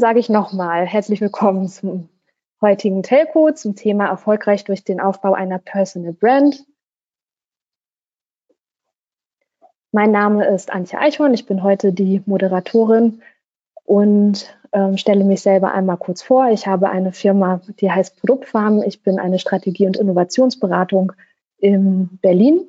sage ich nochmal herzlich willkommen zum heutigen Telco, zum Thema erfolgreich durch den Aufbau einer Personal Brand. Mein Name ist Antje Eichhorn, ich bin heute die Moderatorin und ähm, stelle mich selber einmal kurz vor. Ich habe eine Firma, die heißt Produktfarm. Ich bin eine Strategie- und Innovationsberatung in Berlin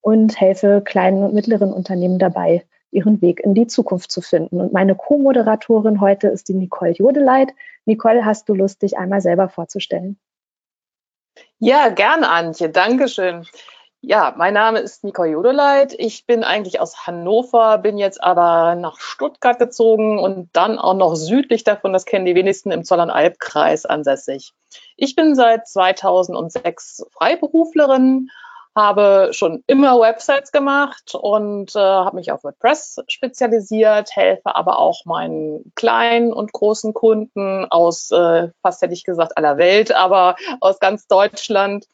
und helfe kleinen und mittleren Unternehmen dabei, ihren Weg in die Zukunft zu finden. Und meine Co-Moderatorin heute ist die Nicole Jodeleit. Nicole, hast du Lust, dich einmal selber vorzustellen? Ja, gerne, Antje. Dankeschön. Ja, mein Name ist Nicole Jodeleit. Ich bin eigentlich aus Hannover, bin jetzt aber nach Stuttgart gezogen und dann auch noch südlich davon, das kennen die wenigsten, im Zollernalbkreis ansässig. Ich bin seit 2006 Freiberuflerin, habe schon immer Websites gemacht und äh, habe mich auf WordPress spezialisiert, helfe aber auch meinen kleinen und großen Kunden aus, äh, fast hätte ich gesagt, aller Welt, aber aus ganz Deutschland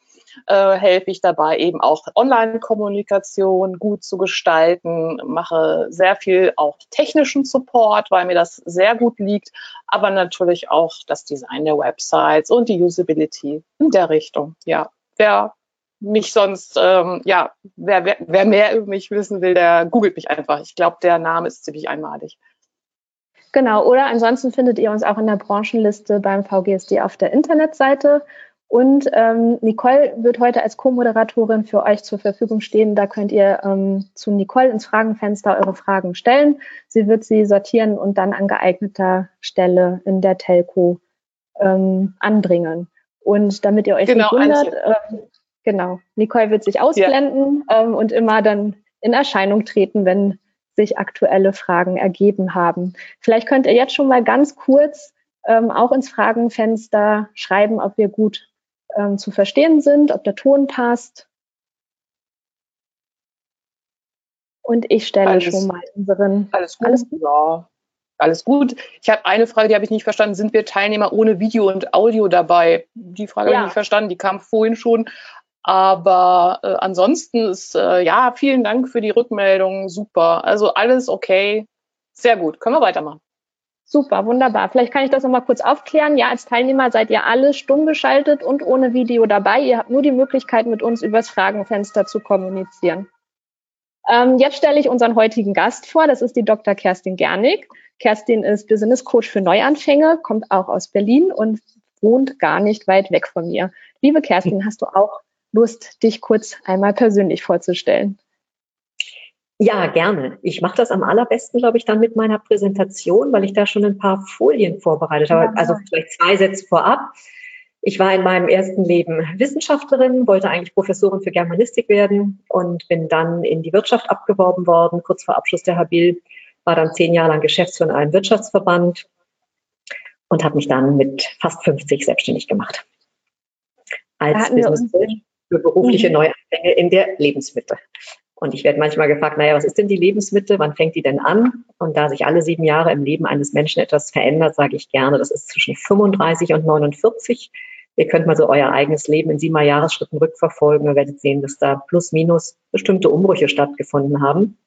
äh, helfe ich dabei, eben auch Online-Kommunikation gut zu gestalten, mache sehr viel auch technischen Support, weil mir das sehr gut liegt, aber natürlich auch das Design der Websites und die Usability in der Richtung. Ja, wer mich sonst, ähm, ja, wer, wer, wer mehr über mich wissen will, der googelt mich einfach. Ich glaube, der Name ist ziemlich einmalig. Genau, oder ansonsten findet ihr uns auch in der Branchenliste beim VGSD auf der Internetseite und ähm, Nicole wird heute als Co-Moderatorin für euch zur Verfügung stehen. Da könnt ihr ähm, zu Nicole ins Fragenfenster eure Fragen stellen. Sie wird sie sortieren und dann an geeigneter Stelle in der Telco ähm, anbringen. Und damit ihr euch genau, nicht wundert, ähm, genau, Nicole wird sich ausblenden ja. ähm, und immer dann in Erscheinung treten, wenn sich aktuelle Fragen ergeben haben. Vielleicht könnt ihr jetzt schon mal ganz kurz ähm, auch ins Fragenfenster schreiben, ob wir gut ähm, zu verstehen sind, ob der Ton passt. Und ich stelle alles, schon mal unseren. Alles gut. Alles gut? Ja. Alles gut. Ich habe eine Frage, die habe ich nicht verstanden. Sind wir Teilnehmer ohne Video und Audio dabei? Die Frage ja. habe ich nicht verstanden. Die kam vorhin schon. Aber äh, ansonsten ist, äh, ja, vielen Dank für die Rückmeldung. Super. Also alles okay. Sehr gut. Können wir weitermachen. Super, wunderbar. Vielleicht kann ich das nochmal kurz aufklären. Ja, als Teilnehmer seid ihr alle stumm geschaltet und ohne Video dabei. Ihr habt nur die Möglichkeit, mit uns übers Fragenfenster zu kommunizieren. Ähm, jetzt stelle ich unseren heutigen Gast vor. Das ist die Dr. Kerstin Gernig. Kerstin ist Business Coach für Neuanfänge, kommt auch aus Berlin und wohnt gar nicht weit weg von mir. Liebe Kerstin, hast du auch Lust, dich kurz einmal persönlich vorzustellen? Ja, gerne. Ich mache das am allerbesten, glaube ich, dann mit meiner Präsentation, weil ich da schon ein paar Folien vorbereitet habe. Ja. Also vielleicht zwei Sätze vorab. Ich war in meinem ersten Leben Wissenschaftlerin, wollte eigentlich Professorin für Germanistik werden und bin dann in die Wirtschaft abgeworben worden, kurz vor Abschluss der Habil, war dann zehn Jahre lang Geschäftsführer in einem Wirtschaftsverband und habe mich dann mit fast 50 selbstständig gemacht. Als Business für berufliche mhm. Neuanfänge in der Lebensmittel. Und ich werde manchmal gefragt, naja, was ist denn die Lebensmitte? Wann fängt die denn an? Und da sich alle sieben Jahre im Leben eines Menschen etwas verändert, sage ich gerne, das ist zwischen 35 und 49. Ihr könnt mal so euer eigenes Leben in sieben Jahresschritten rückverfolgen. Ihr werdet sehen, dass da plus minus bestimmte Umbrüche stattgefunden haben.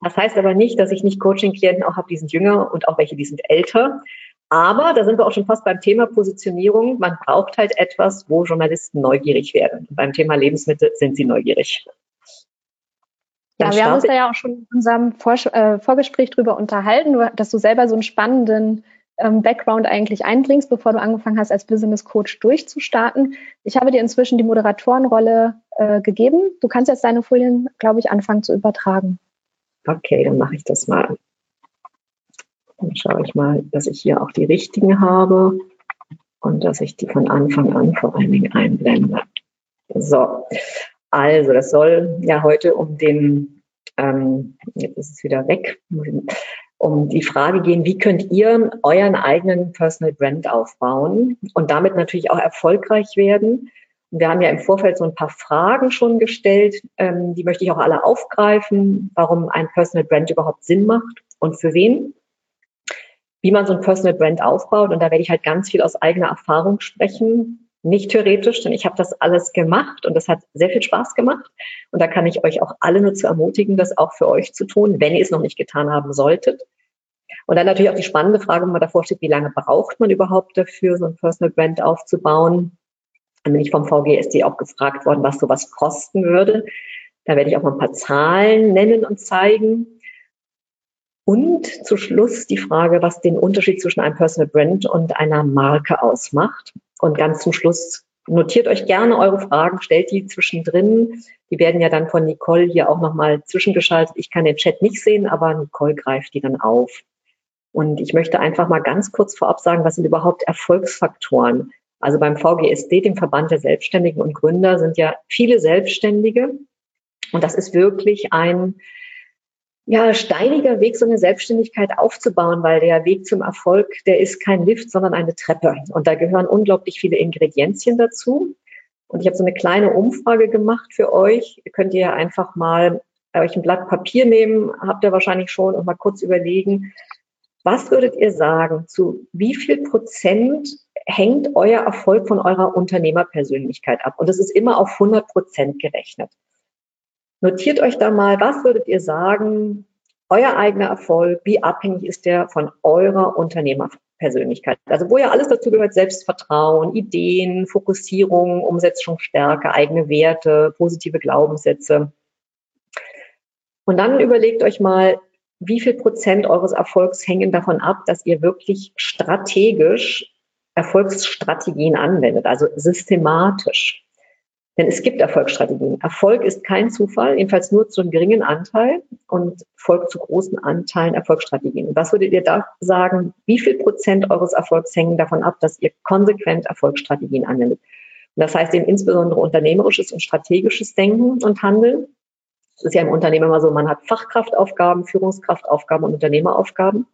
Das heißt aber nicht, dass ich nicht Coaching-Klienten auch habe, die sind jünger und auch welche, die sind älter. Aber da sind wir auch schon fast beim Thema Positionierung. Man braucht halt etwas, wo Journalisten neugierig werden. Und beim Thema Lebensmittel sind sie neugierig. Ja, wir haben uns da ja auch schon in unserem Vor äh, Vorgespräch drüber unterhalten, dass du selber so einen spannenden ähm, Background eigentlich einbringst, bevor du angefangen hast, als Business Coach durchzustarten. Ich habe dir inzwischen die Moderatorenrolle äh, gegeben. Du kannst jetzt deine Folien, glaube ich, anfangen zu übertragen. Okay, dann mache ich das mal. Dann schaue ich mal, dass ich hier auch die richtigen habe und dass ich die von Anfang an vor allen Dingen einblende. So, also, das soll ja heute um den, ähm, jetzt ist es wieder weg, um die Frage gehen, wie könnt ihr euren eigenen Personal Brand aufbauen und damit natürlich auch erfolgreich werden. wir haben ja im Vorfeld so ein paar Fragen schon gestellt, ähm, die möchte ich auch alle aufgreifen, warum ein Personal Brand überhaupt Sinn macht und für wen wie man so ein Personal Brand aufbaut. Und da werde ich halt ganz viel aus eigener Erfahrung sprechen, nicht theoretisch, denn ich habe das alles gemacht und das hat sehr viel Spaß gemacht. Und da kann ich euch auch alle nur zu ermutigen, das auch für euch zu tun, wenn ihr es noch nicht getan haben solltet. Und dann natürlich auch die spannende Frage, wenn man davor steht, wie lange braucht man überhaupt dafür, so ein Personal Brand aufzubauen? Dann bin ich vom VGSD auch gefragt worden, was sowas kosten würde. Da werde ich auch mal ein paar Zahlen nennen und zeigen. Und zu Schluss die Frage, was den Unterschied zwischen einem Personal Brand und einer Marke ausmacht. Und ganz zum Schluss notiert euch gerne eure Fragen, stellt die zwischendrin. Die werden ja dann von Nicole hier auch nochmal zwischengeschaltet. Ich kann den Chat nicht sehen, aber Nicole greift die dann auf. Und ich möchte einfach mal ganz kurz vorab sagen, was sind überhaupt Erfolgsfaktoren? Also beim VGSD, dem Verband der Selbstständigen und Gründer, sind ja viele Selbstständige. Und das ist wirklich ein ja, steiniger Weg, so eine Selbstständigkeit aufzubauen, weil der Weg zum Erfolg, der ist kein Lift, sondern eine Treppe. Und da gehören unglaublich viele Ingredienzien dazu. Und ich habe so eine kleine Umfrage gemacht für euch. Ihr könnt ihr einfach mal euch ein Blatt Papier nehmen, habt ihr wahrscheinlich schon, und mal kurz überlegen, was würdet ihr sagen, zu wie viel Prozent hängt euer Erfolg von eurer Unternehmerpersönlichkeit ab? Und das ist immer auf 100 Prozent gerechnet. Notiert euch da mal, was würdet ihr sagen, euer eigener Erfolg, wie abhängig ist der von eurer Unternehmerpersönlichkeit? Also wo ja alles dazu gehört, Selbstvertrauen, Ideen, Fokussierung, Umsetzungsstärke, eigene Werte, positive Glaubenssätze. Und dann überlegt euch mal, wie viel Prozent eures Erfolgs hängen davon ab, dass ihr wirklich strategisch Erfolgsstrategien anwendet, also systematisch. Denn es gibt Erfolgsstrategien. Erfolg ist kein Zufall, jedenfalls nur zu einem geringen Anteil und folgt zu großen Anteilen Erfolgsstrategien. Was würdet ihr da sagen? Wie viel Prozent eures Erfolgs hängen davon ab, dass ihr konsequent Erfolgsstrategien anwendet? Und das heißt eben insbesondere unternehmerisches und strategisches Denken und Handeln. Es ist ja im Unternehmen immer so, man hat Fachkraftaufgaben, Führungskraftaufgaben und Unternehmeraufgaben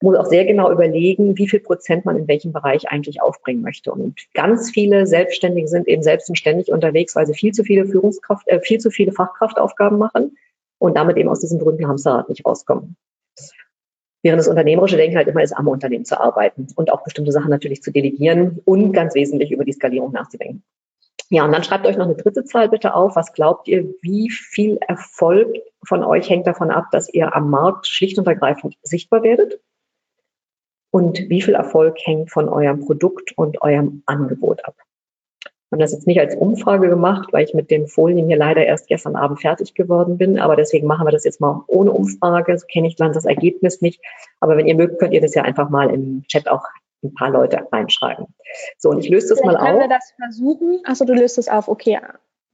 muss auch sehr genau überlegen, wie viel Prozent man in welchem Bereich eigentlich aufbringen möchte. Und ganz viele Selbstständige sind eben selbst und ständig unterwegs, weil sie viel zu viele Führungskraft, äh, viel zu viele Fachkraftaufgaben machen und damit eben aus diesem berühmten Hamsterrad nicht rauskommen. Während das unternehmerische Denken halt immer ist, am Unternehmen zu arbeiten und auch bestimmte Sachen natürlich zu delegieren und ganz wesentlich über die Skalierung nachzudenken. Ja, und dann schreibt euch noch eine dritte Zahl bitte auf. Was glaubt ihr, wie viel Erfolg von euch hängt davon ab, dass ihr am Markt schlicht und ergreifend sichtbar werdet? Und wie viel Erfolg hängt von eurem Produkt und eurem Angebot ab. Wir haben das jetzt nicht als Umfrage gemacht, weil ich mit den Folien hier leider erst gestern Abend fertig geworden bin. Aber deswegen machen wir das jetzt mal ohne Umfrage. So kenne ich dann das Ergebnis nicht. Aber wenn ihr mögt, könnt ihr das ja einfach mal im Chat auch ein paar Leute reinschreiben. So, und ich löse das Vielleicht mal auf. Können wir das versuchen? Achso, du löst es auf. Okay.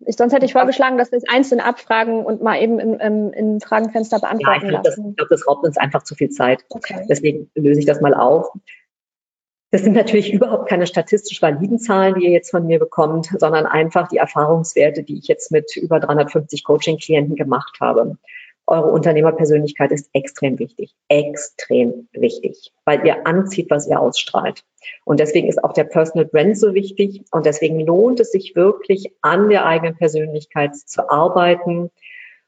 Ich, sonst hätte ich vorgeschlagen, dass wir es einzeln abfragen und mal eben im, im, im Fragenfenster beantworten ja, ich lassen. ich glaube, das raubt uns einfach zu viel Zeit. Okay. Deswegen löse ich das mal auf. Das sind natürlich überhaupt keine statistisch validen Zahlen, die ihr jetzt von mir bekommt, sondern einfach die Erfahrungswerte, die ich jetzt mit über 350 Coaching-Klienten gemacht habe eure Unternehmerpersönlichkeit ist extrem wichtig. Extrem wichtig, weil ihr anzieht, was ihr ausstrahlt. Und deswegen ist auch der Personal Brand so wichtig. Und deswegen lohnt es sich wirklich, an der eigenen Persönlichkeit zu arbeiten,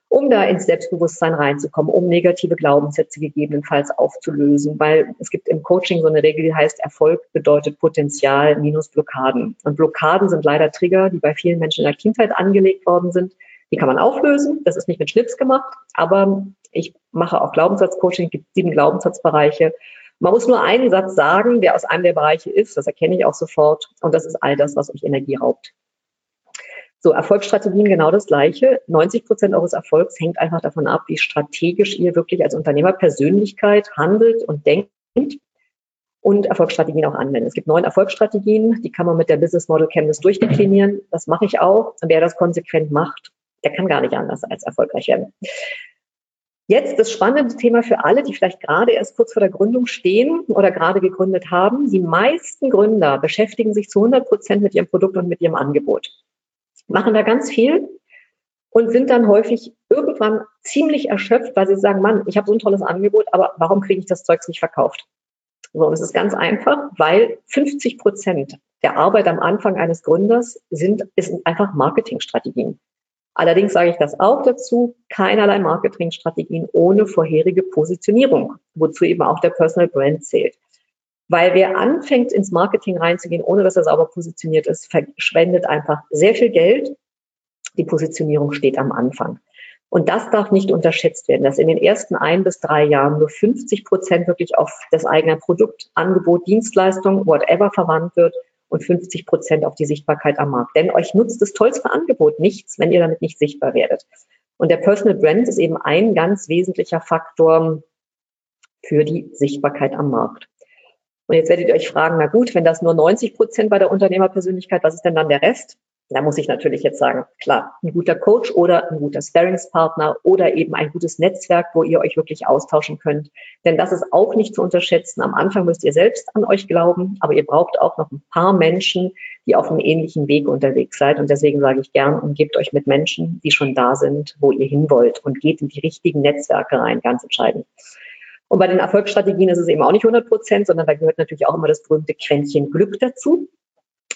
um da ins Selbstbewusstsein reinzukommen, um negative Glaubenssätze gegebenenfalls aufzulösen. Weil es gibt im Coaching so eine Regel, die heißt, Erfolg bedeutet Potenzial minus Blockaden. Und Blockaden sind leider Trigger, die bei vielen Menschen in der Kindheit angelegt worden sind die kann man auflösen. Das ist nicht mit Schnips gemacht, aber ich mache auch Glaubenssatzcoaching, es gibt sieben Glaubenssatzbereiche. Man muss nur einen Satz sagen, der aus einem der Bereiche ist, das erkenne ich auch sofort, und das ist all das, was euch Energie raubt. So, Erfolgsstrategien genau das Gleiche. 90 Prozent eures Erfolgs hängt einfach davon ab, wie strategisch ihr wirklich als Unternehmerpersönlichkeit handelt und denkt und Erfolgsstrategien auch anwenden. Es gibt neun Erfolgsstrategien, die kann man mit der Business Model Canvas durchdeklinieren. Das mache ich auch. Und wer das konsequent macht, der kann gar nicht anders als erfolgreich werden. Jetzt das spannende Thema für alle, die vielleicht gerade erst kurz vor der Gründung stehen oder gerade gegründet haben. Die meisten Gründer beschäftigen sich zu 100 Prozent mit ihrem Produkt und mit ihrem Angebot, machen da ganz viel und sind dann häufig irgendwann ziemlich erschöpft, weil sie sagen, Mann, ich habe so ein tolles Angebot, aber warum kriege ich das Zeugs nicht verkauft? So, und es ist ganz einfach, weil 50 Prozent der Arbeit am Anfang eines Gründers sind, sind einfach Marketingstrategien. Allerdings sage ich das auch dazu, keinerlei Marketingstrategien ohne vorherige Positionierung, wozu eben auch der Personal Brand zählt. Weil wer anfängt, ins Marketing reinzugehen, ohne dass er sauber positioniert ist, verschwendet einfach sehr viel Geld. Die Positionierung steht am Anfang. Und das darf nicht unterschätzt werden, dass in den ersten ein bis drei Jahren nur 50 Prozent wirklich auf das eigene Produkt, Angebot, Dienstleistung, whatever verwandt wird und 50 Prozent auf die Sichtbarkeit am Markt. Denn euch nutzt das tollste Angebot nichts, wenn ihr damit nicht sichtbar werdet. Und der Personal Brand ist eben ein ganz wesentlicher Faktor für die Sichtbarkeit am Markt. Und jetzt werdet ihr euch fragen, na gut, wenn das nur 90 Prozent bei der Unternehmerpersönlichkeit, was ist denn dann der Rest? Da muss ich natürlich jetzt sagen, klar, ein guter Coach oder ein guter Sparringspartner oder eben ein gutes Netzwerk, wo ihr euch wirklich austauschen könnt. Denn das ist auch nicht zu unterschätzen. Am Anfang müsst ihr selbst an euch glauben, aber ihr braucht auch noch ein paar Menschen, die auf einem ähnlichen Weg unterwegs seid. Und deswegen sage ich gern, umgebt euch mit Menschen, die schon da sind, wo ihr hin wollt und geht in die richtigen Netzwerke rein, ganz entscheidend. Und bei den Erfolgsstrategien ist es eben auch nicht 100 Prozent, sondern da gehört natürlich auch immer das berühmte Quäntchen Glück dazu.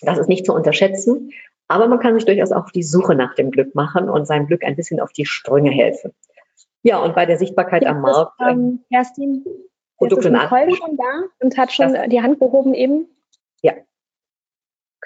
Das ist nicht zu unterschätzen. Aber man kann sich durchaus auch auf die Suche nach dem Glück machen und seinem Glück ein bisschen auf die Sprünge helfen. Ja, und bei der Sichtbarkeit am Markt. Ähm, ähm, Kerstin, Produkte ist Nicole schon da und hat schon das, die Hand gehoben eben? Ja.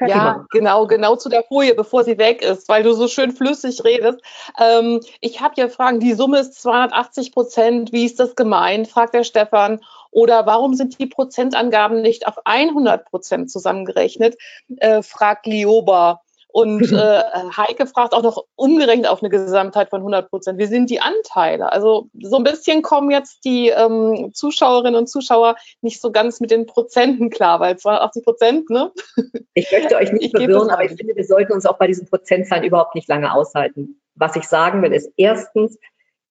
ja, genau, genau zu der Folie, bevor sie weg ist, weil du so schön flüssig redest. Ähm, ich habe ja Fragen, die Summe ist 280 Prozent, wie ist das gemeint, fragt der Stefan. Oder warum sind die Prozentangaben nicht auf 100 Prozent zusammengerechnet, äh, fragt Lioba. Und äh, Heike fragt auch noch umgerechnet auf eine Gesamtheit von 100 Prozent. Wie sind die Anteile? Also so ein bisschen kommen jetzt die ähm, Zuschauerinnen und Zuschauer nicht so ganz mit den Prozenten klar, weil 82 Prozent, ne? Ich möchte euch nicht verwirren, aber ich finde, wir sollten uns auch bei diesen Prozentzahlen überhaupt nicht lange aushalten. Was ich sagen will, ist erstens,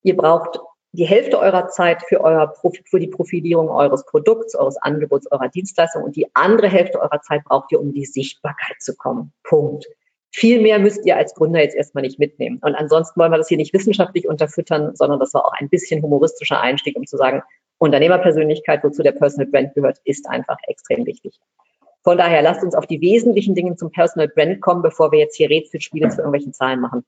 ihr braucht die Hälfte eurer Zeit für, euer für die Profilierung eures Produkts, eures Angebots, eurer Dienstleistung und die andere Hälfte eurer Zeit braucht ihr, um die Sichtbarkeit zu kommen. Punkt. Viel mehr müsst ihr als Gründer jetzt erstmal nicht mitnehmen. Und ansonsten wollen wir das hier nicht wissenschaftlich unterfüttern, sondern das war auch ein bisschen humoristischer Einstieg, um zu sagen, Unternehmerpersönlichkeit, wozu der Personal Brand gehört, ist einfach extrem wichtig. Von daher lasst uns auf die wesentlichen Dinge zum Personal Brand kommen, bevor wir jetzt hier Rätselspiele zu irgendwelchen Zahlen machen.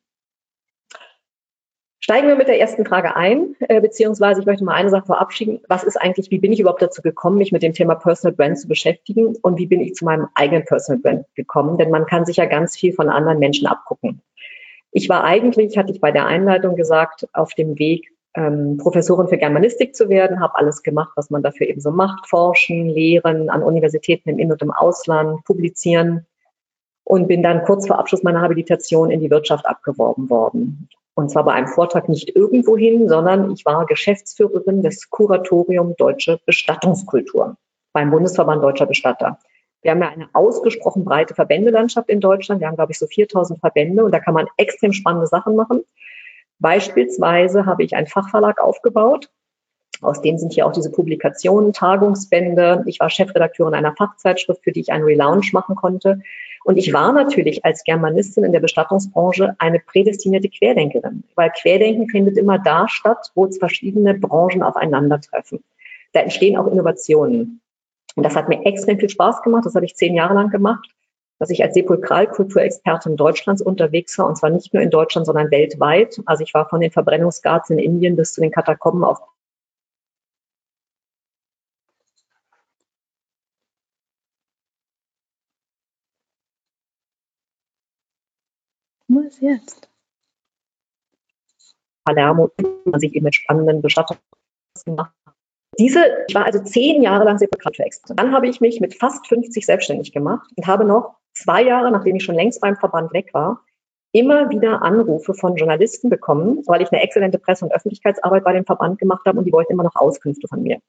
Steigen wir mit der ersten Frage ein, äh, beziehungsweise ich möchte mal eine Sache verabschieden. Was ist eigentlich, wie bin ich überhaupt dazu gekommen, mich mit dem Thema Personal Brand zu beschäftigen und wie bin ich zu meinem eigenen Personal Brand gekommen? Denn man kann sich ja ganz viel von anderen Menschen abgucken. Ich war eigentlich, hatte ich bei der Einleitung gesagt, auf dem Weg, ähm, Professorin für Germanistik zu werden, habe alles gemacht, was man dafür eben so macht, forschen, lehren, an Universitäten im In- und im Ausland, publizieren und bin dann kurz vor Abschluss meiner Habilitation in die Wirtschaft abgeworben worden. Und zwar bei einem Vortrag nicht irgendwohin, sondern ich war Geschäftsführerin des Kuratorium Deutsche Bestattungskultur beim Bundesverband Deutscher Bestatter. Wir haben ja eine ausgesprochen breite Verbändelandschaft in Deutschland. Wir haben, glaube ich, so 4000 Verbände und da kann man extrem spannende Sachen machen. Beispielsweise habe ich einen Fachverlag aufgebaut. Aus dem sind hier auch diese Publikationen, Tagungsbände. Ich war Chefredakteurin einer Fachzeitschrift, für die ich einen Relaunch machen konnte. Und ich war natürlich als Germanistin in der Bestattungsbranche eine prädestinierte Querdenkerin, weil Querdenken findet immer da statt, wo verschiedene Branchen aufeinandertreffen. Da entstehen auch Innovationen. Und das hat mir extrem viel Spaß gemacht. Das habe ich zehn Jahre lang gemacht, dass ich als Sepulkralkulturexpertin Deutschlands unterwegs war. Und zwar nicht nur in Deutschland, sondern weltweit. Also ich war von den Verbrennungsgarts in Indien bis zu den Katakomben auf Was jetzt? Palermo, man sich eben mit spannenden Bestattungen gemacht. Diese, ich war also zehn Jahre lang Sepulkralexpert. Dann habe ich mich mit fast 50 selbstständig gemacht und habe noch zwei Jahre, nachdem ich schon längst beim Verband weg war, immer wieder Anrufe von Journalisten bekommen, weil ich eine exzellente Presse- und Öffentlichkeitsarbeit bei dem Verband gemacht habe und die wollten immer noch Auskünfte von mir.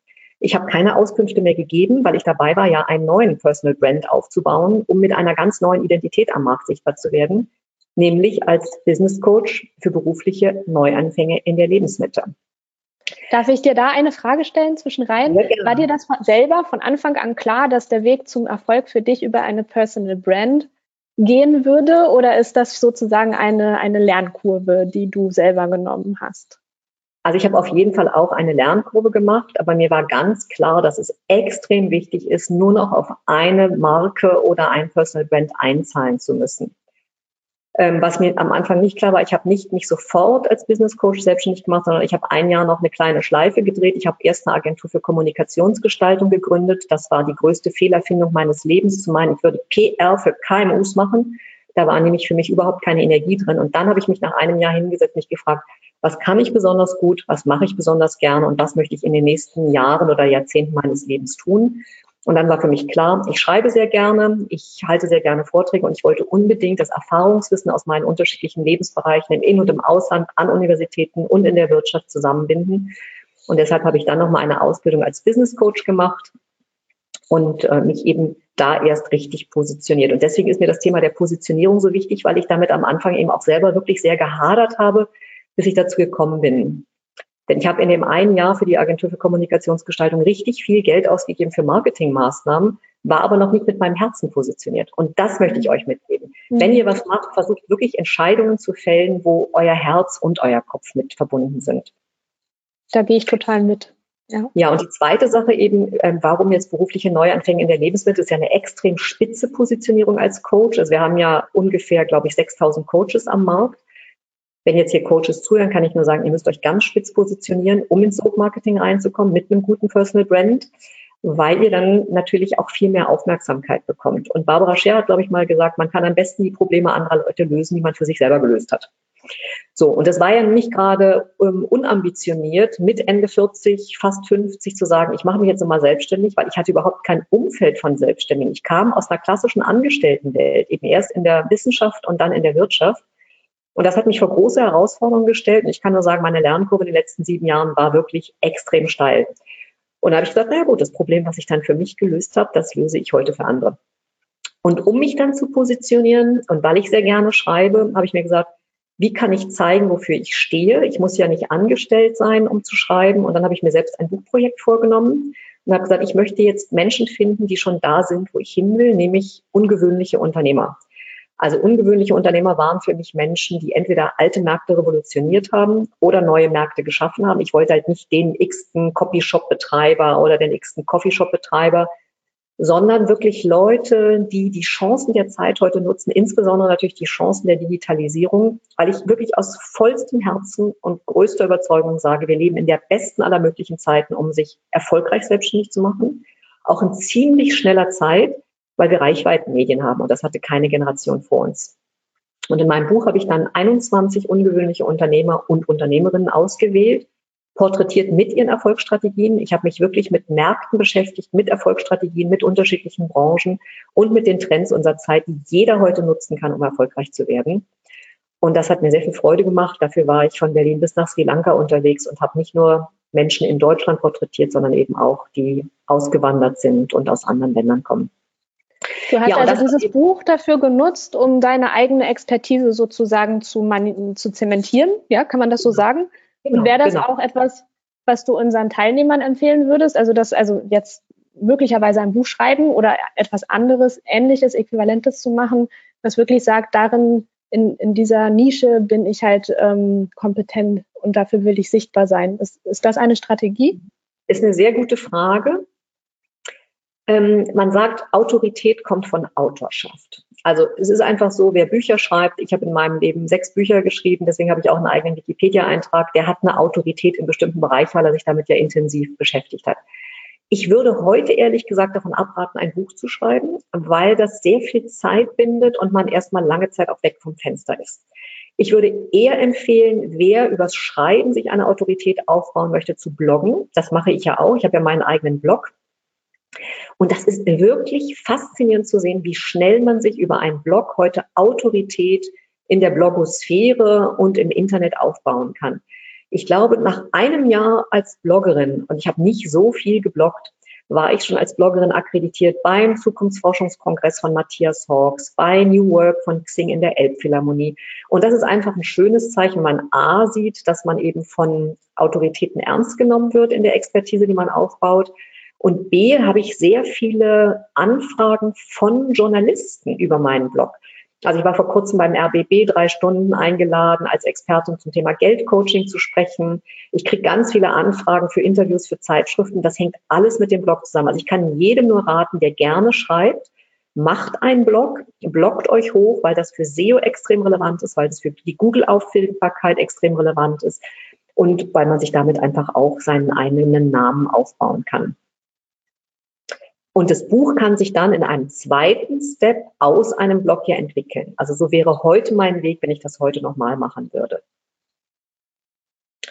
Ich habe keine Auskünfte mehr gegeben, weil ich dabei war, ja einen neuen Personal Brand aufzubauen, um mit einer ganz neuen Identität am Markt sichtbar zu werden nämlich als Business Coach für berufliche Neuanfänge in der Lebensmitte. Darf ich dir da eine Frage stellen zwischen rein? War dir das selber von Anfang an klar, dass der Weg zum Erfolg für dich über eine Personal Brand gehen würde? Oder ist das sozusagen eine, eine Lernkurve, die du selber genommen hast? Also ich habe auf jeden Fall auch eine Lernkurve gemacht, aber mir war ganz klar, dass es extrem wichtig ist, nur noch auf eine Marke oder ein Personal Brand einzahlen zu müssen. Ähm, was mir am Anfang nicht klar war, ich habe nicht mich sofort als Business Coach selbstständig gemacht, sondern ich habe ein Jahr noch eine kleine Schleife gedreht. Ich habe erst eine Agentur für Kommunikationsgestaltung gegründet. Das war die größte Fehlerfindung meines Lebens, zu meinen, ich würde PR für KMUs machen. Da war nämlich für mich überhaupt keine Energie drin. Und dann habe ich mich nach einem Jahr hingesetzt, mich gefragt, Was kann ich besonders gut? Was mache ich besonders gerne? Und was möchte ich in den nächsten Jahren oder Jahrzehnten meines Lebens tun? Und dann war für mich klar, ich schreibe sehr gerne, ich halte sehr gerne Vorträge und ich wollte unbedingt das Erfahrungswissen aus meinen unterschiedlichen Lebensbereichen im In- und im Ausland an Universitäten und in der Wirtschaft zusammenbinden. Und deshalb habe ich dann nochmal eine Ausbildung als Business Coach gemacht und äh, mich eben da erst richtig positioniert. Und deswegen ist mir das Thema der Positionierung so wichtig, weil ich damit am Anfang eben auch selber wirklich sehr gehadert habe, bis ich dazu gekommen bin. Denn ich habe in dem einen Jahr für die Agentur für Kommunikationsgestaltung richtig viel Geld ausgegeben für Marketingmaßnahmen, war aber noch nicht mit meinem Herzen positioniert. Und das möchte ich euch mitgeben. Mhm. Wenn ihr was macht, versucht wirklich Entscheidungen zu fällen, wo euer Herz und euer Kopf mit verbunden sind. Da gehe ich total mit. Ja. ja, und die zweite Sache eben, ähm, warum jetzt berufliche Neuanfänge in der Lebensmittel, ist ja eine extrem spitze Positionierung als Coach. Also wir haben ja ungefähr, glaube ich, 6000 Coaches am Markt. Wenn jetzt hier Coaches zuhören, kann ich nur sagen, ihr müsst euch ganz spitz positionieren, um ins Soap-Marketing reinzukommen mit einem guten Personal Brand, weil ihr dann natürlich auch viel mehr Aufmerksamkeit bekommt. Und Barbara Scher hat, glaube ich, mal gesagt, man kann am besten die Probleme anderer Leute lösen, die man für sich selber gelöst hat. So, und das war ja nicht gerade ähm, unambitioniert, mit Ende 40, fast 50 zu sagen, ich mache mich jetzt nochmal selbstständig, weil ich hatte überhaupt kein Umfeld von Selbstständigen. Ich kam aus einer klassischen Angestelltenwelt, eben erst in der Wissenschaft und dann in der Wirtschaft und das hat mich vor große Herausforderungen gestellt. Und ich kann nur sagen, meine Lernkurve in den letzten sieben Jahren war wirklich extrem steil. Und da habe ich gesagt, naja gut, das Problem, was ich dann für mich gelöst habe, das löse ich heute für andere. Und um mich dann zu positionieren und weil ich sehr gerne schreibe, habe ich mir gesagt, wie kann ich zeigen, wofür ich stehe? Ich muss ja nicht angestellt sein, um zu schreiben. Und dann habe ich mir selbst ein Buchprojekt vorgenommen und habe gesagt, ich möchte jetzt Menschen finden, die schon da sind, wo ich hin will, nämlich ungewöhnliche Unternehmer. Also ungewöhnliche Unternehmer waren für mich Menschen, die entweder alte Märkte revolutioniert haben oder neue Märkte geschaffen haben. Ich wollte halt nicht den x-ten Copyshop-Betreiber oder den x-ten Coffeeshop-Betreiber, sondern wirklich Leute, die die Chancen der Zeit heute nutzen, insbesondere natürlich die Chancen der Digitalisierung, weil ich wirklich aus vollstem Herzen und größter Überzeugung sage, wir leben in der besten aller möglichen Zeiten, um sich erfolgreich selbstständig zu machen, auch in ziemlich schneller Zeit weil wir Reichweitenmedien haben und das hatte keine Generation vor uns. Und in meinem Buch habe ich dann 21 ungewöhnliche Unternehmer und Unternehmerinnen ausgewählt, porträtiert mit ihren Erfolgsstrategien. Ich habe mich wirklich mit Märkten beschäftigt, mit Erfolgsstrategien, mit unterschiedlichen Branchen und mit den Trends unserer Zeit, die jeder heute nutzen kann, um erfolgreich zu werden. Und das hat mir sehr viel Freude gemacht. Dafür war ich von Berlin bis nach Sri Lanka unterwegs und habe nicht nur Menschen in Deutschland porträtiert, sondern eben auch die ausgewandert sind und aus anderen Ländern kommen. Du hast ja, also dieses Buch dafür genutzt, um deine eigene Expertise sozusagen zu, zu zementieren. Ja, kann man das so genau. sagen? Genau, Und wäre das genau. auch etwas, was du unseren Teilnehmern empfehlen würdest? Also das, also jetzt möglicherweise ein Buch schreiben oder etwas anderes, ähnliches, äquivalentes zu machen, was wirklich sagt, darin in, in dieser Nische bin ich halt ähm, kompetent und dafür will ich sichtbar sein. Ist, ist das eine Strategie? Ist eine sehr gute Frage. Ähm, man sagt, Autorität kommt von Autorschaft. Also es ist einfach so, wer Bücher schreibt, ich habe in meinem Leben sechs Bücher geschrieben, deswegen habe ich auch einen eigenen Wikipedia-Eintrag, der hat eine Autorität in bestimmten Bereichen, weil er sich damit ja intensiv beschäftigt hat. Ich würde heute ehrlich gesagt davon abraten, ein Buch zu schreiben, weil das sehr viel Zeit bindet und man erstmal lange Zeit auch weg vom Fenster ist. Ich würde eher empfehlen, wer übers Schreiben sich eine Autorität aufbauen möchte, zu bloggen. Das mache ich ja auch. Ich habe ja meinen eigenen Blog. Und das ist wirklich faszinierend zu sehen, wie schnell man sich über einen Blog heute Autorität in der Blogosphäre und im Internet aufbauen kann. Ich glaube, nach einem Jahr als Bloggerin, und ich habe nicht so viel gebloggt, war ich schon als Bloggerin akkreditiert beim Zukunftsforschungskongress von Matthias Hawks, bei New Work von Xing in der Elbphilharmonie. Und das ist einfach ein schönes Zeichen, wenn man A sieht, dass man eben von Autoritäten ernst genommen wird in der Expertise, die man aufbaut und B, habe ich sehr viele Anfragen von Journalisten über meinen Blog. Also ich war vor kurzem beim RBB drei Stunden eingeladen, als Expertin zum Thema Geldcoaching zu sprechen. Ich kriege ganz viele Anfragen für Interviews, für Zeitschriften. Das hängt alles mit dem Blog zusammen. Also ich kann jedem nur raten, der gerne schreibt, macht einen Blog, bloggt euch hoch, weil das für SEO extrem relevant ist, weil das für die Google-Auffindbarkeit extrem relevant ist und weil man sich damit einfach auch seinen eigenen Namen aufbauen kann. Und das Buch kann sich dann in einem zweiten Step aus einem Blog ja entwickeln. Also so wäre heute mein Weg, wenn ich das heute nochmal machen würde.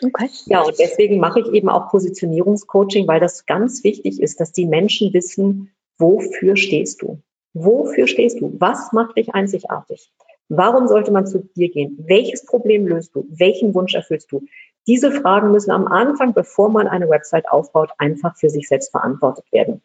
Okay. Ja, und deswegen mache ich eben auch Positionierungscoaching, weil das ganz wichtig ist, dass die Menschen wissen, wofür stehst du? Wofür stehst du? Was macht dich einzigartig? Warum sollte man zu dir gehen? Welches Problem löst du? Welchen Wunsch erfüllst du? Diese Fragen müssen am Anfang, bevor man eine Website aufbaut, einfach für sich selbst beantwortet werden.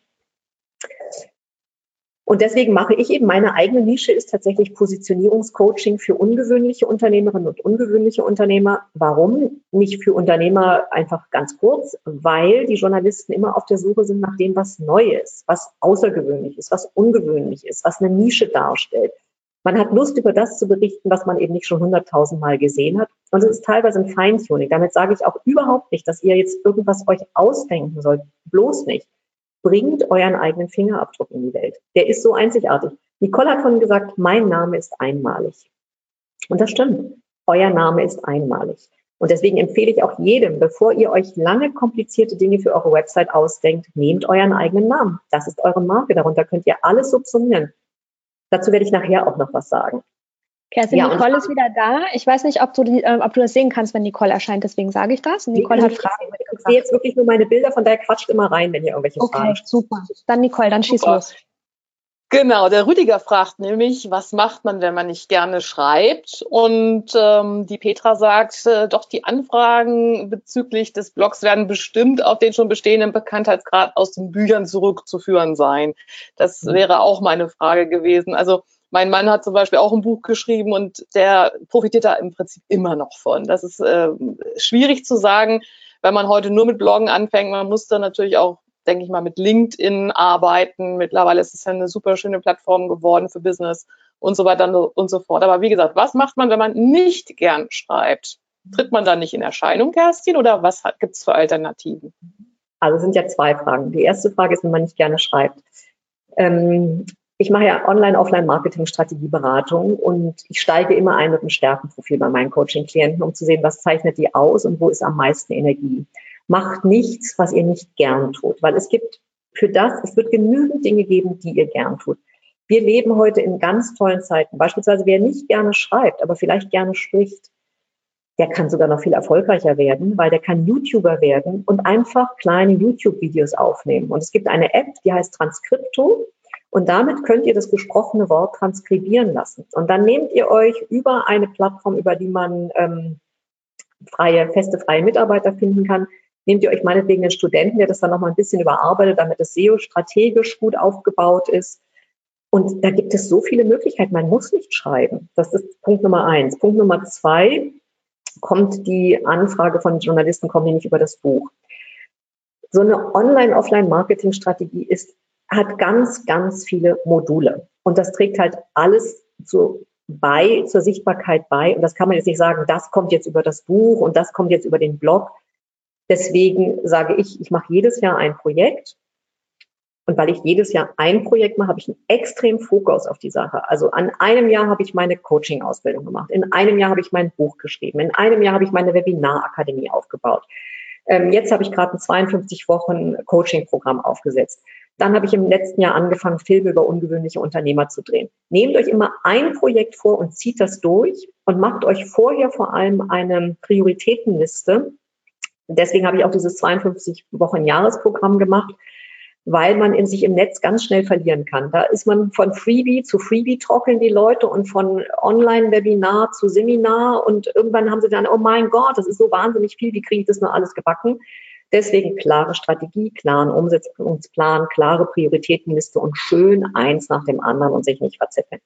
Und deswegen mache ich eben meine eigene Nische ist tatsächlich Positionierungscoaching für ungewöhnliche Unternehmerinnen und ungewöhnliche Unternehmer. Warum? Nicht für Unternehmer einfach ganz kurz, weil die Journalisten immer auf der Suche sind nach dem, was neu ist, was außergewöhnlich ist, was ungewöhnlich ist, was eine Nische darstellt. Man hat Lust, über das zu berichten, was man eben nicht schon hunderttausend Mal gesehen hat. Und es ist teilweise ein Feintuning. Damit sage ich auch überhaupt nicht, dass ihr jetzt irgendwas euch ausdenken sollt. Bloß nicht bringt euren eigenen Fingerabdruck in die Welt. Der ist so einzigartig. Nicole hat vorhin gesagt, mein Name ist einmalig. Und das stimmt. Euer Name ist einmalig. Und deswegen empfehle ich auch jedem, bevor ihr euch lange komplizierte Dinge für eure Website ausdenkt, nehmt euren eigenen Namen. Das ist eure Marke. Darunter könnt ihr alles subsumieren. Dazu werde ich nachher auch noch was sagen. Kerstin, ja, Nicole ist wieder da. Ich weiß nicht, ob du, die, äh, ob du das sehen kannst, wenn Nicole erscheint, deswegen sage ich das. Nicole hat Fragen. Ich sehe jetzt wirklich nur meine Bilder, von daher quatscht immer rein, wenn ihr irgendwelche okay, Fragen Okay, super. Dann Nicole, dann schieß super. los. Genau, der Rüdiger fragt nämlich, was macht man, wenn man nicht gerne schreibt? Und ähm, die Petra sagt, äh, doch die Anfragen bezüglich des Blogs werden bestimmt auf den schon bestehenden Bekanntheitsgrad aus den Büchern zurückzuführen sein. Das mhm. wäre auch meine Frage gewesen. Also mein Mann hat zum Beispiel auch ein Buch geschrieben und der profitiert da im Prinzip immer noch von. Das ist äh, schwierig zu sagen, wenn man heute nur mit Bloggen anfängt. Man muss dann natürlich auch, denke ich mal, mit LinkedIn arbeiten. Mittlerweile ist es ja eine super schöne Plattform geworden für Business und so weiter und so fort. Aber wie gesagt, was macht man, wenn man nicht gern schreibt? Tritt man da nicht in Erscheinung, Kerstin, oder was gibt es für Alternativen? Also es sind ja zwei Fragen. Die erste Frage ist, wenn man nicht gerne schreibt. Ähm, ich mache ja Online-Offline-Marketing-Strategieberatung und ich steige immer ein mit einem Stärkenprofil bei meinen Coaching-Klienten, um zu sehen, was zeichnet die aus und wo ist am meisten Energie. Macht nichts, was ihr nicht gern tut, weil es gibt für das, es wird genügend Dinge geben, die ihr gern tut. Wir leben heute in ganz tollen Zeiten. Beispielsweise, wer nicht gerne schreibt, aber vielleicht gerne spricht, der kann sogar noch viel erfolgreicher werden, weil der kann YouTuber werden und einfach kleine YouTube-Videos aufnehmen. Und es gibt eine App, die heißt Transcripto. Und damit könnt ihr das gesprochene Wort transkribieren lassen. Und dann nehmt ihr euch über eine Plattform, über die man ähm, freie, feste, freie Mitarbeiter finden kann, nehmt ihr euch meinetwegen einen Studenten, der das dann nochmal ein bisschen überarbeitet, damit das SEO strategisch gut aufgebaut ist. Und da gibt es so viele Möglichkeiten. Man muss nicht schreiben. Das ist Punkt Nummer eins. Punkt Nummer zwei kommt die Anfrage von Journalisten, kommen die nicht über das Buch. So eine Online-Offline-Marketing-Strategie ist hat ganz, ganz viele Module. Und das trägt halt alles zu, bei, zur Sichtbarkeit bei. Und das kann man jetzt nicht sagen, das kommt jetzt über das Buch und das kommt jetzt über den Blog. Deswegen sage ich, ich mache jedes Jahr ein Projekt. Und weil ich jedes Jahr ein Projekt mache, habe ich einen extremen Fokus auf die Sache. Also an einem Jahr habe ich meine Coaching-Ausbildung gemacht. In einem Jahr habe ich mein Buch geschrieben. In einem Jahr habe ich meine Webinar-Akademie aufgebaut. Ähm, jetzt habe ich gerade ein 52 Wochen Coaching-Programm aufgesetzt. Dann habe ich im letzten Jahr angefangen, Filme über ungewöhnliche Unternehmer zu drehen. Nehmt euch immer ein Projekt vor und zieht das durch und macht euch vorher vor allem eine Prioritätenliste. Deswegen habe ich auch dieses 52 Wochen Jahresprogramm gemacht, weil man in sich im Netz ganz schnell verlieren kann. Da ist man von Freebie zu Freebie trockeln die Leute und von Online-Webinar zu Seminar und irgendwann haben sie dann, oh mein Gott, das ist so wahnsinnig viel, wie kriege ich das nur alles gebacken? Deswegen klare Strategie, klaren Umsetzungsplan, klare Prioritätenliste und schön eins nach dem anderen und sich nicht verzetteln.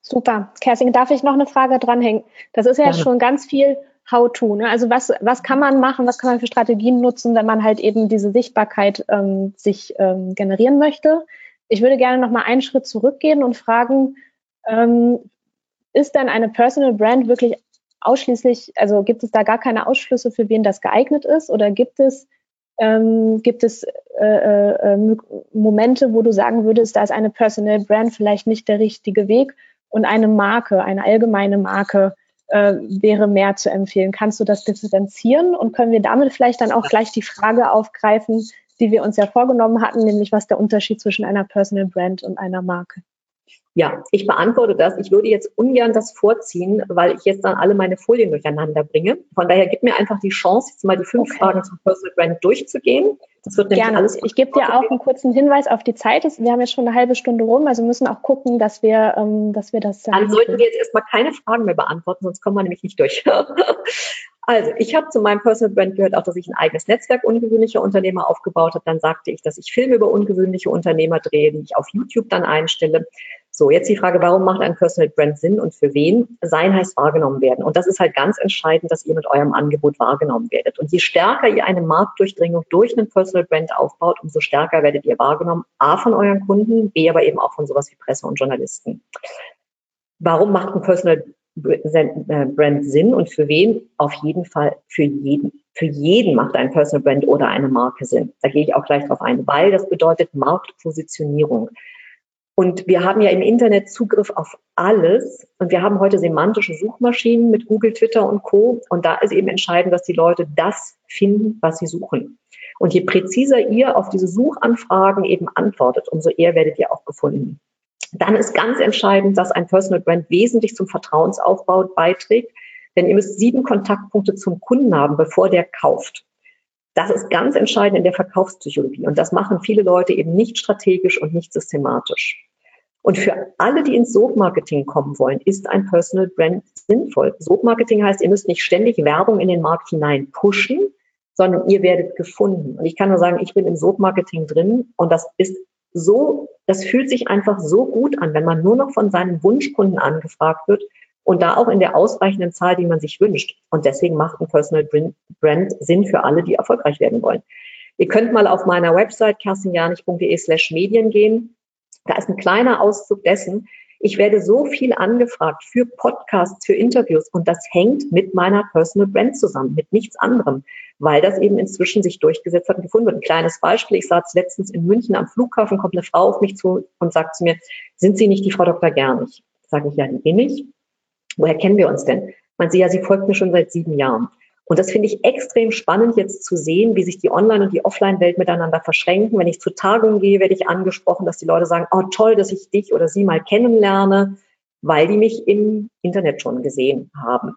Super. Kerstin, darf ich noch eine Frage dranhängen? Das ist ja Gerne. schon ganz viel How-to. Ne? Also was, was kann man machen, was kann man für Strategien nutzen, wenn man halt eben diese Sichtbarkeit ähm, sich ähm, generieren möchte? Ich würde gerne noch mal einen Schritt zurückgehen und fragen, ähm, ist denn eine Personal Brand wirklich ausschließlich, also gibt es da gar keine Ausschlüsse, für wen das geeignet ist? Oder gibt es, ähm, gibt es äh, äh, Momente, wo du sagen würdest, da ist eine Personal Brand vielleicht nicht der richtige Weg und eine Marke, eine allgemeine Marke äh, wäre mehr zu empfehlen? Kannst du das differenzieren und können wir damit vielleicht dann auch gleich die Frage aufgreifen, die wir uns ja vorgenommen hatten, nämlich was der Unterschied zwischen einer Personal Brand und einer Marke? Ja, ich beantworte das. Ich würde jetzt ungern das vorziehen, weil ich jetzt dann alle meine Folien durcheinander bringe. Von daher gib mir einfach die Chance, jetzt mal die fünf okay. Fragen zum Personal Brand durchzugehen. Das wird nämlich Gerne. alles. Ich gebe dir auch einen kurzen Hinweis auf die Zeit. Wir haben jetzt schon eine halbe Stunde rum, also müssen auch gucken, dass wir, ähm, dass wir das. Dann sollten wir jetzt erstmal keine Fragen mehr beantworten, sonst kommen wir nämlich nicht durch. Also, ich habe zu meinem Personal Brand gehört auch, dass ich ein eigenes Netzwerk ungewöhnlicher Unternehmer aufgebaut habe. Dann sagte ich, dass ich Filme über ungewöhnliche Unternehmer drehe, die ich auf YouTube dann einstelle. So, jetzt die Frage, warum macht ein Personal Brand Sinn und für wen? Sein heißt wahrgenommen werden. Und das ist halt ganz entscheidend, dass ihr mit eurem Angebot wahrgenommen werdet. Und je stärker ihr eine Marktdurchdringung durch einen Personal Brand aufbaut, umso stärker werdet ihr wahrgenommen. A von euren Kunden, B aber eben auch von sowas wie Presse und Journalisten. Warum macht ein Personal Brand Sinn und für wen? Auf jeden Fall für jeden. Für jeden macht ein Personal Brand oder eine Marke Sinn. Da gehe ich auch gleich drauf ein, weil das bedeutet Marktpositionierung. Und wir haben ja im Internet Zugriff auf alles. Und wir haben heute semantische Suchmaschinen mit Google, Twitter und Co. Und da ist eben entscheidend, dass die Leute das finden, was sie suchen. Und je präziser ihr auf diese Suchanfragen eben antwortet, umso eher werdet ihr auch gefunden. Dann ist ganz entscheidend, dass ein Personal Brand wesentlich zum Vertrauensaufbau beiträgt, denn ihr müsst sieben Kontaktpunkte zum Kunden haben, bevor der kauft. Das ist ganz entscheidend in der Verkaufspsychologie und das machen viele Leute eben nicht strategisch und nicht systematisch. Und für alle, die ins Sogmarketing kommen wollen, ist ein Personal Brand sinnvoll. Sogmarketing heißt, ihr müsst nicht ständig Werbung in den Markt hinein pushen, sondern ihr werdet gefunden. Und ich kann nur sagen, ich bin im Sogmarketing drin und das ist so, das fühlt sich einfach so gut an, wenn man nur noch von seinen Wunschkunden angefragt wird und da auch in der ausreichenden Zahl, die man sich wünscht. Und deswegen macht ein Personal Brand Sinn für alle, die erfolgreich werden wollen. Ihr könnt mal auf meiner Website kerstinjanich.de slash Medien gehen. Da ist ein kleiner Auszug dessen. Ich werde so viel angefragt für Podcasts, für Interviews und das hängt mit meiner Personal Brand zusammen, mit nichts anderem weil das eben inzwischen sich durchgesetzt hat und gefunden wird. Ein kleines Beispiel, ich saß letztens in München am Flughafen, kommt eine Frau auf mich zu und sagt zu mir, sind Sie nicht die Frau Dr. Gernig? Sage ich, ja, die bin ich. Woher kennen wir uns denn? Man sieht ja, sie folgt mir schon seit sieben Jahren. Und das finde ich extrem spannend jetzt zu sehen, wie sich die Online- und die Offline-Welt miteinander verschränken. Wenn ich zu Tagungen gehe, werde ich angesprochen, dass die Leute sagen, oh toll, dass ich dich oder sie mal kennenlerne, weil die mich im Internet schon gesehen haben.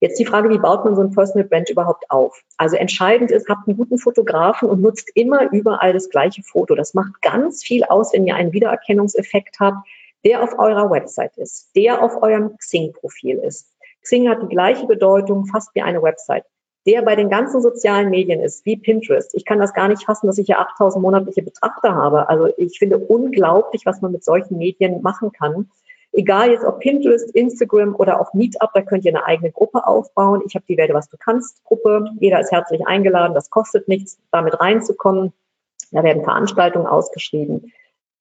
Jetzt die Frage, wie baut man so ein Personal Brand überhaupt auf? Also entscheidend ist, habt einen guten Fotografen und nutzt immer überall das gleiche Foto. Das macht ganz viel aus, wenn ihr einen Wiedererkennungseffekt habt, der auf eurer Website ist, der auf eurem Xing-Profil ist. Xing hat die gleiche Bedeutung fast wie eine Website. Der bei den ganzen sozialen Medien ist, wie Pinterest. Ich kann das gar nicht fassen, dass ich ja 8000 monatliche Betrachter habe. Also ich finde unglaublich, was man mit solchen Medien machen kann. Egal jetzt ob Pinterest, Instagram oder auch Meetup, da könnt ihr eine eigene Gruppe aufbauen. Ich habe die Werde was du kannst Gruppe. Jeder ist herzlich eingeladen. Das kostet nichts, damit reinzukommen. Da werden Veranstaltungen ausgeschrieben.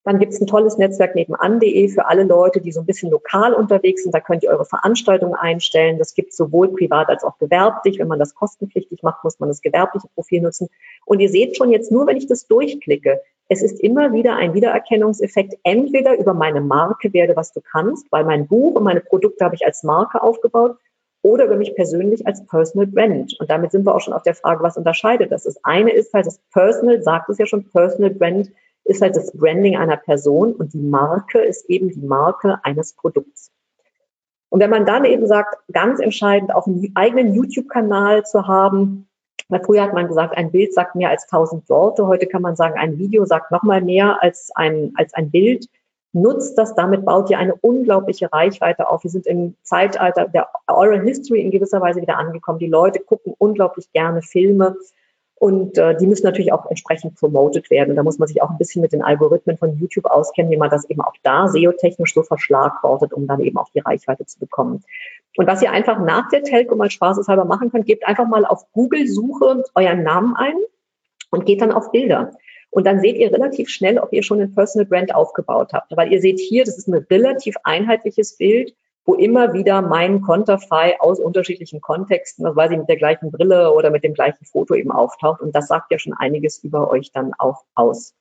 Dann gibt es ein tolles Netzwerk nebenan.de für alle Leute, die so ein bisschen lokal unterwegs sind. Da könnt ihr eure Veranstaltungen einstellen. Das gibt sowohl privat als auch gewerblich. Wenn man das kostenpflichtig macht, muss man das gewerbliche Profil nutzen. Und ihr seht schon jetzt nur, wenn ich das durchklicke, es ist immer wieder ein Wiedererkennungseffekt, entweder über meine Marke werde, was du kannst, weil mein Buch und meine Produkte habe ich als Marke aufgebaut, oder über mich persönlich als Personal Brand. Und damit sind wir auch schon auf der Frage, was unterscheidet das? Das eine ist halt das Personal, sagt es ja schon, Personal Brand ist halt das Branding einer Person und die Marke ist eben die Marke eines Produkts. Und wenn man dann eben sagt, ganz entscheidend auch einen eigenen YouTube-Kanal zu haben, weil früher hat man gesagt, ein Bild sagt mehr als tausend Worte. Heute kann man sagen, ein Video sagt noch mal mehr als ein, als ein Bild. Nutzt das, damit baut ihr eine unglaubliche Reichweite auf. Wir sind im Zeitalter der Oral History in gewisser Weise wieder angekommen. Die Leute gucken unglaublich gerne Filme und äh, die müssen natürlich auch entsprechend promoted werden. Da muss man sich auch ein bisschen mit den Algorithmen von YouTube auskennen, wie man das eben auch da SEO-technisch so verschlagwortet, um dann eben auch die Reichweite zu bekommen. Und was ihr einfach nach der Telco mal spaßeshalber machen könnt, gebt einfach mal auf Google-Suche euren Namen ein und geht dann auf Bilder. Und dann seht ihr relativ schnell, ob ihr schon ein Personal Brand aufgebaut habt. Weil ihr seht hier, das ist ein relativ einheitliches Bild, wo immer wieder mein Konterfei aus unterschiedlichen Kontexten, das weiß ich, mit der gleichen Brille oder mit dem gleichen Foto eben auftaucht. Und das sagt ja schon einiges über euch dann auch aus.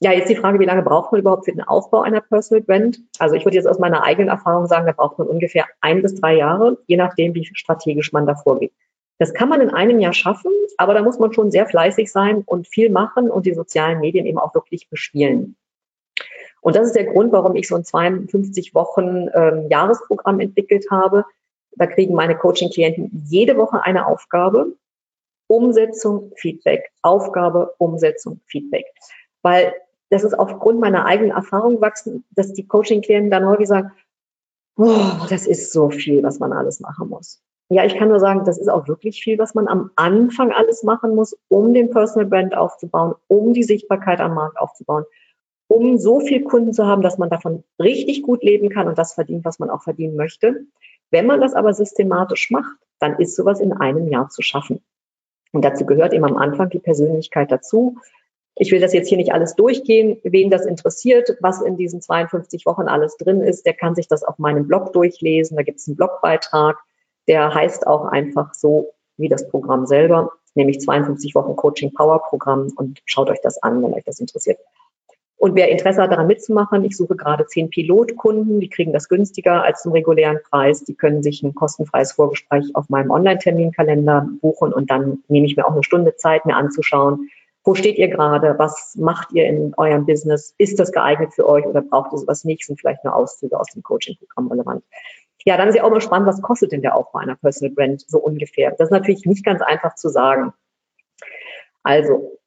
Ja, jetzt die Frage, wie lange braucht man überhaupt für den Aufbau einer Personal Brand? Also ich würde jetzt aus meiner eigenen Erfahrung sagen, da braucht man ungefähr ein bis drei Jahre, je nachdem, wie strategisch man da vorgeht. Das kann man in einem Jahr schaffen, aber da muss man schon sehr fleißig sein und viel machen und die sozialen Medien eben auch wirklich bespielen. Und das ist der Grund, warum ich so ein 52 Wochen ähm, Jahresprogramm entwickelt habe. Da kriegen meine Coaching-Klienten jede Woche eine Aufgabe. Umsetzung, Feedback. Aufgabe, Umsetzung, Feedback. Weil das ist aufgrund meiner eigenen Erfahrung gewachsen, dass die Coaching-Klienten dann häufig sagen, oh, das ist so viel, was man alles machen muss. Ja, ich kann nur sagen, das ist auch wirklich viel, was man am Anfang alles machen muss, um den Personal Brand aufzubauen, um die Sichtbarkeit am Markt aufzubauen, um so viel Kunden zu haben, dass man davon richtig gut leben kann und das verdient, was man auch verdienen möchte. Wenn man das aber systematisch macht, dann ist sowas in einem Jahr zu schaffen. Und dazu gehört eben am Anfang die Persönlichkeit dazu. Ich will das jetzt hier nicht alles durchgehen. Wen das interessiert, was in diesen 52 Wochen alles drin ist, der kann sich das auf meinem Blog durchlesen. Da gibt es einen Blogbeitrag, der heißt auch einfach so wie das Programm selber, nämlich 52 Wochen Coaching Power Programm und schaut euch das an, wenn euch das interessiert. Und wer Interesse hat, daran mitzumachen, ich suche gerade zehn Pilotkunden, die kriegen das günstiger als zum regulären Preis. Die können sich ein kostenfreies Vorgespräch auf meinem Online-Terminkalender buchen und dann nehme ich mir auch eine Stunde Zeit, mir anzuschauen, wo steht ihr gerade, was macht ihr in eurem Business, ist das geeignet für euch oder braucht ihr sowas nicht, sind vielleicht nur Auszüge aus dem Coaching-Programm relevant. Ja, dann ist ja auch mal spannend, was kostet denn der Aufbau einer Personal Brand so ungefähr? Das ist natürlich nicht ganz einfach zu sagen. Also,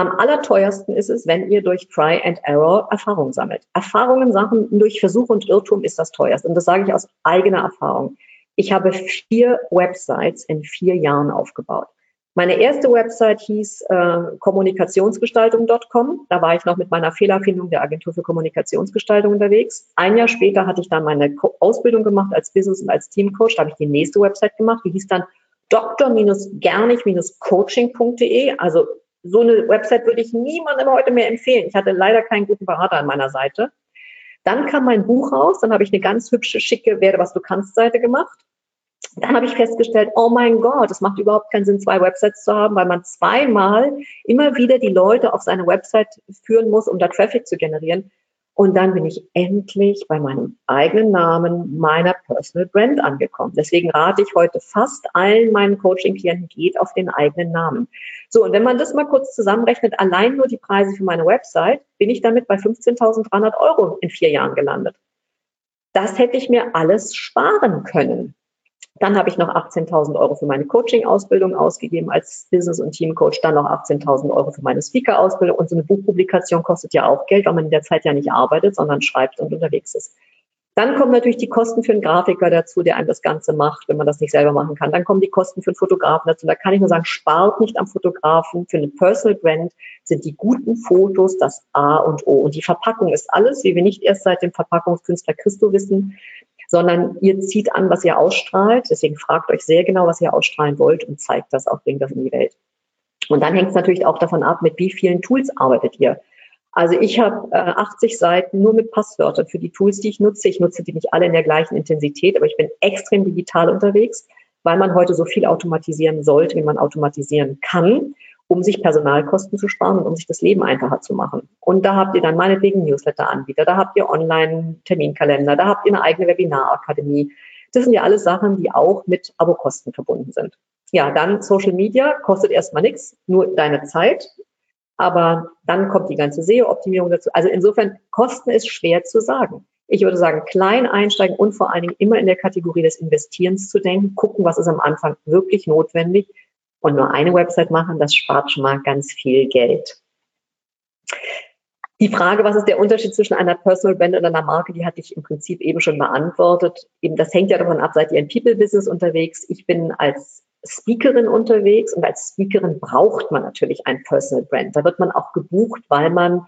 am allerteuersten ist es, wenn ihr durch Try and Error Erfahrungen sammelt. Erfahrungen Sachen durch Versuch und Irrtum ist das teuerst. Und das sage ich aus eigener Erfahrung. Ich habe vier Websites in vier Jahren aufgebaut. Meine erste Website hieß äh, kommunikationsgestaltung.com. Da war ich noch mit meiner Fehlerfindung der Agentur für Kommunikationsgestaltung unterwegs. Ein Jahr später hatte ich dann meine Ausbildung gemacht als Business- und als Teamcoach. Da habe ich die nächste Website gemacht. Die hieß dann dr-gernig-coaching.de. Also so eine Website würde ich niemandem heute mehr empfehlen. Ich hatte leider keinen guten Berater an meiner Seite. Dann kam mein Buch raus. Dann habe ich eine ganz hübsche, schicke Werde, was du kannst Seite gemacht. Dann habe ich festgestellt, oh mein Gott, es macht überhaupt keinen Sinn, zwei Websites zu haben, weil man zweimal immer wieder die Leute auf seine Website führen muss, um da Traffic zu generieren. Und dann bin ich endlich bei meinem eigenen Namen, meiner Personal Brand angekommen. Deswegen rate ich heute fast allen meinen Coaching-Klienten, geht auf den eigenen Namen. So, und wenn man das mal kurz zusammenrechnet, allein nur die Preise für meine Website, bin ich damit bei 15.300 Euro in vier Jahren gelandet. Das hätte ich mir alles sparen können. Dann habe ich noch 18.000 Euro für meine Coaching-Ausbildung ausgegeben als Business- und Teamcoach. Dann noch 18.000 Euro für meine Speaker-Ausbildung. Und so eine Buchpublikation kostet ja auch Geld, weil man in der Zeit ja nicht arbeitet, sondern schreibt und unterwegs ist. Dann kommen natürlich die Kosten für einen Grafiker dazu, der einem das Ganze macht, wenn man das nicht selber machen kann. Dann kommen die Kosten für einen Fotografen dazu. Da kann ich nur sagen, spart nicht am Fotografen. Für eine Personal Brand sind die guten Fotos das A und O. Und die Verpackung ist alles, wie wir nicht erst seit dem Verpackungskünstler Christo wissen, sondern ihr zieht an, was ihr ausstrahlt. Deswegen fragt euch sehr genau, was ihr ausstrahlen wollt und zeigt das auch, bringt das in die Welt. Und dann hängt es natürlich auch davon ab, mit wie vielen Tools arbeitet ihr. Also ich habe äh, 80 Seiten nur mit Passwörtern für die Tools, die ich nutze. Ich nutze die nicht alle in der gleichen Intensität, aber ich bin extrem digital unterwegs, weil man heute so viel automatisieren sollte, wie man automatisieren kann um sich Personalkosten zu sparen und um sich das Leben einfacher zu machen. Und da habt ihr dann meinetwegen Newsletter-Anbieter, da habt ihr Online-Terminkalender, da habt ihr eine eigene Webinarakademie. Das sind ja alles Sachen, die auch mit Abokosten verbunden sind. Ja, dann Social Media kostet erstmal nichts, nur deine Zeit. Aber dann kommt die ganze SEO-Optimierung dazu. Also insofern, Kosten ist schwer zu sagen. Ich würde sagen, klein einsteigen und vor allen Dingen immer in der Kategorie des Investierens zu denken, gucken, was ist am Anfang wirklich notwendig, und nur eine Website machen, das spart schon mal ganz viel Geld. Die Frage, was ist der Unterschied zwischen einer Personal Brand und einer Marke, die hatte ich im Prinzip eben schon beantwortet. Eben, das hängt ja davon ab, seid ihr im People-Business unterwegs. Ich bin als Speakerin unterwegs und als Speakerin braucht man natürlich ein Personal Brand. Da wird man auch gebucht, weil man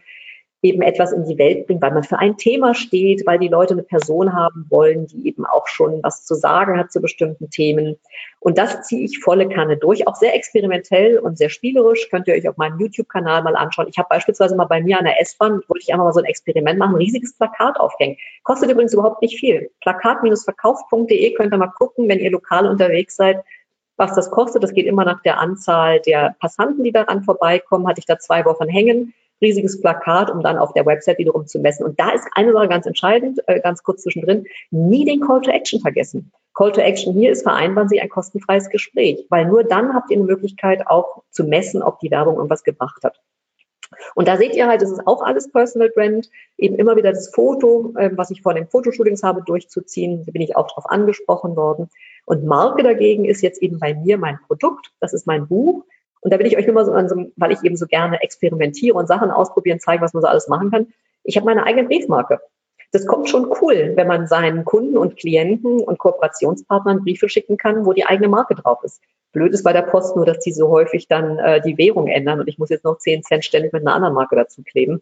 eben etwas in die Welt bringt, weil man für ein Thema steht, weil die Leute eine Person haben wollen, die eben auch schon was zu sagen hat zu bestimmten Themen. Und das ziehe ich volle Kanne durch, auch sehr experimentell und sehr spielerisch. Könnt ihr euch auf meinem YouTube-Kanal mal anschauen. Ich habe beispielsweise mal bei mir an der S-Bahn, wollte ich einfach mal so ein Experiment machen, ein riesiges Plakat aufhängen. Kostet übrigens überhaupt nicht viel. Plakat-verkauf.de könnt ihr mal gucken, wenn ihr lokal unterwegs seid, was das kostet. Das geht immer nach der Anzahl der Passanten, die daran vorbeikommen. Hatte ich da zwei Wochen hängen riesiges Plakat, um dann auf der Website wiederum zu messen. Und da ist eine Sache ganz entscheidend, äh, ganz kurz zwischendrin, nie den Call to Action vergessen. Call to Action hier ist, vereinbaren Sie ein kostenfreies Gespräch, weil nur dann habt ihr eine Möglichkeit auch zu messen, ob die Werbung irgendwas gebracht hat. Und da seht ihr halt, es ist auch alles Personal Brand, eben immer wieder das Foto, äh, was ich vor den Fotoshootings habe, durchzuziehen. Da bin ich auch darauf angesprochen worden. Und Marke dagegen ist jetzt eben bei mir mein Produkt. Das ist mein Buch. Und da will ich euch immer so, weil ich eben so gerne experimentiere und Sachen ausprobieren, zeigen, was man so alles machen kann. Ich habe meine eigene Briefmarke. Das kommt schon cool, wenn man seinen Kunden und Klienten und Kooperationspartnern Briefe schicken kann, wo die eigene Marke drauf ist. Blöd ist bei der Post nur, dass die so häufig dann äh, die Währung ändern und ich muss jetzt noch 10 Cent ständig mit einer anderen Marke dazu kleben.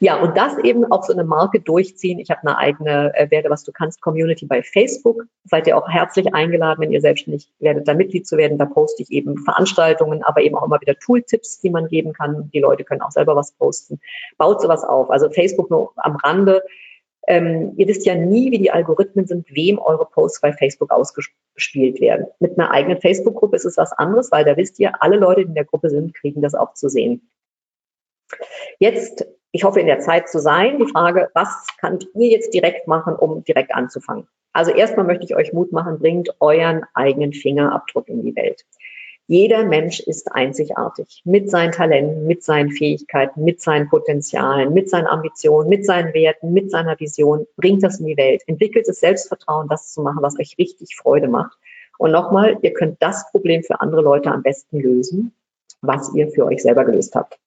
Ja, und das eben auch so eine Marke durchziehen. Ich habe eine eigene äh, Werde, was du kannst, Community bei Facebook. Seid ihr auch herzlich eingeladen, wenn ihr selbstständig werdet, da Mitglied zu werden. Da poste ich eben Veranstaltungen, aber eben auch immer wieder Tooltips, die man geben kann. Die Leute können auch selber was posten. Baut sowas auf. Also Facebook nur am Rande. Ähm, ihr wisst ja nie, wie die Algorithmen sind, wem eure Posts bei Facebook ausgespielt werden. Mit einer eigenen Facebook-Gruppe ist es was anderes, weil da wisst ihr, alle Leute, die in der Gruppe sind, kriegen das auch zu sehen. Jetzt, ich hoffe, in der Zeit zu sein, die Frage, was könnt ihr jetzt direkt machen, um direkt anzufangen? Also erstmal möchte ich euch Mut machen, bringt euren eigenen Fingerabdruck in die Welt. Jeder Mensch ist einzigartig mit seinen Talenten, mit seinen Fähigkeiten, mit seinen Potenzialen, mit seinen Ambitionen, mit seinen Werten, mit seiner Vision. Bringt das in die Welt. Entwickelt das Selbstvertrauen, das zu machen, was euch richtig Freude macht. Und nochmal, ihr könnt das Problem für andere Leute am besten lösen, was ihr für euch selber gelöst habt.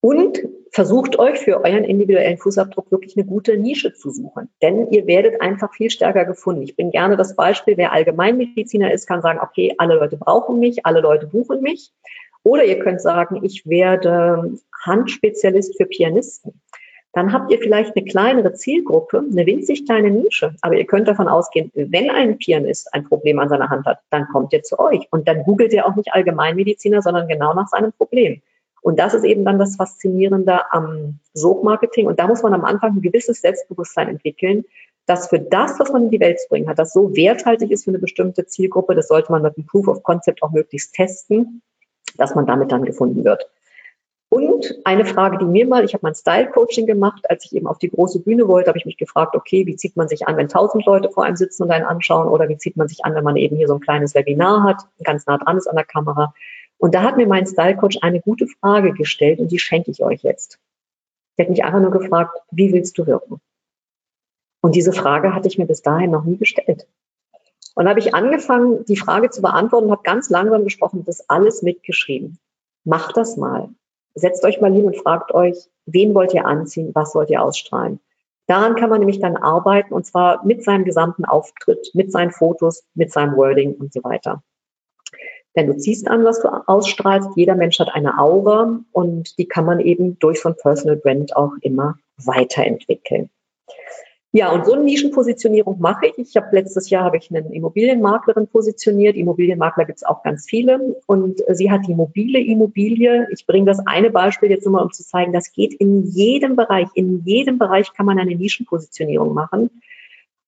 Und versucht euch für euren individuellen Fußabdruck wirklich eine gute Nische zu suchen. Denn ihr werdet einfach viel stärker gefunden. Ich bin gerne das Beispiel, wer Allgemeinmediziner ist, kann sagen, okay, alle Leute brauchen mich, alle Leute buchen mich. Oder ihr könnt sagen, ich werde Handspezialist für Pianisten. Dann habt ihr vielleicht eine kleinere Zielgruppe, eine winzig kleine Nische. Aber ihr könnt davon ausgehen, wenn ein Pianist ein Problem an seiner Hand hat, dann kommt er zu euch. Und dann googelt er auch nicht Allgemeinmediziner, sondern genau nach seinem Problem. Und das ist eben dann das Faszinierende am Sogmarketing. Und da muss man am Anfang ein gewisses Selbstbewusstsein entwickeln, dass für das, was man in die Welt zu bringen hat, das so werthaltig ist für eine bestimmte Zielgruppe, das sollte man mit einem Proof of Concept auch möglichst testen, dass man damit dann gefunden wird. Und eine Frage, die mir mal, ich habe mein Style-Coaching gemacht, als ich eben auf die große Bühne wollte, habe ich mich gefragt, okay, wie zieht man sich an, wenn tausend Leute vor einem sitzen und einen anschauen oder wie zieht man sich an, wenn man eben hier so ein kleines Webinar hat, ganz nah dran ist an der Kamera. Und da hat mir mein Style Coach eine gute Frage gestellt und die schenke ich euch jetzt. Der hat mich einfach nur gefragt, wie willst du wirken? Und diese Frage hatte ich mir bis dahin noch nie gestellt. Und habe ich angefangen, die Frage zu beantworten und habe ganz langsam gesprochen, das alles mitgeschrieben. Macht das mal. Setzt euch mal hin und fragt euch, wen wollt ihr anziehen, was wollt ihr ausstrahlen. Daran kann man nämlich dann arbeiten und zwar mit seinem gesamten Auftritt, mit seinen Fotos, mit seinem Wording und so weiter. Denn du ziehst an, was du ausstrahlst. Jeder Mensch hat eine Aura und die kann man eben durch so ein Personal Brand auch immer weiterentwickeln. Ja, und so eine Nischenpositionierung mache ich. Ich habe letztes Jahr habe ich eine Immobilienmaklerin positioniert. Immobilienmakler gibt es auch ganz viele. Und sie hat die mobile Immobilie. Ich bringe das eine Beispiel jetzt nochmal, um zu zeigen, das geht in jedem Bereich. In jedem Bereich kann man eine Nischenpositionierung machen.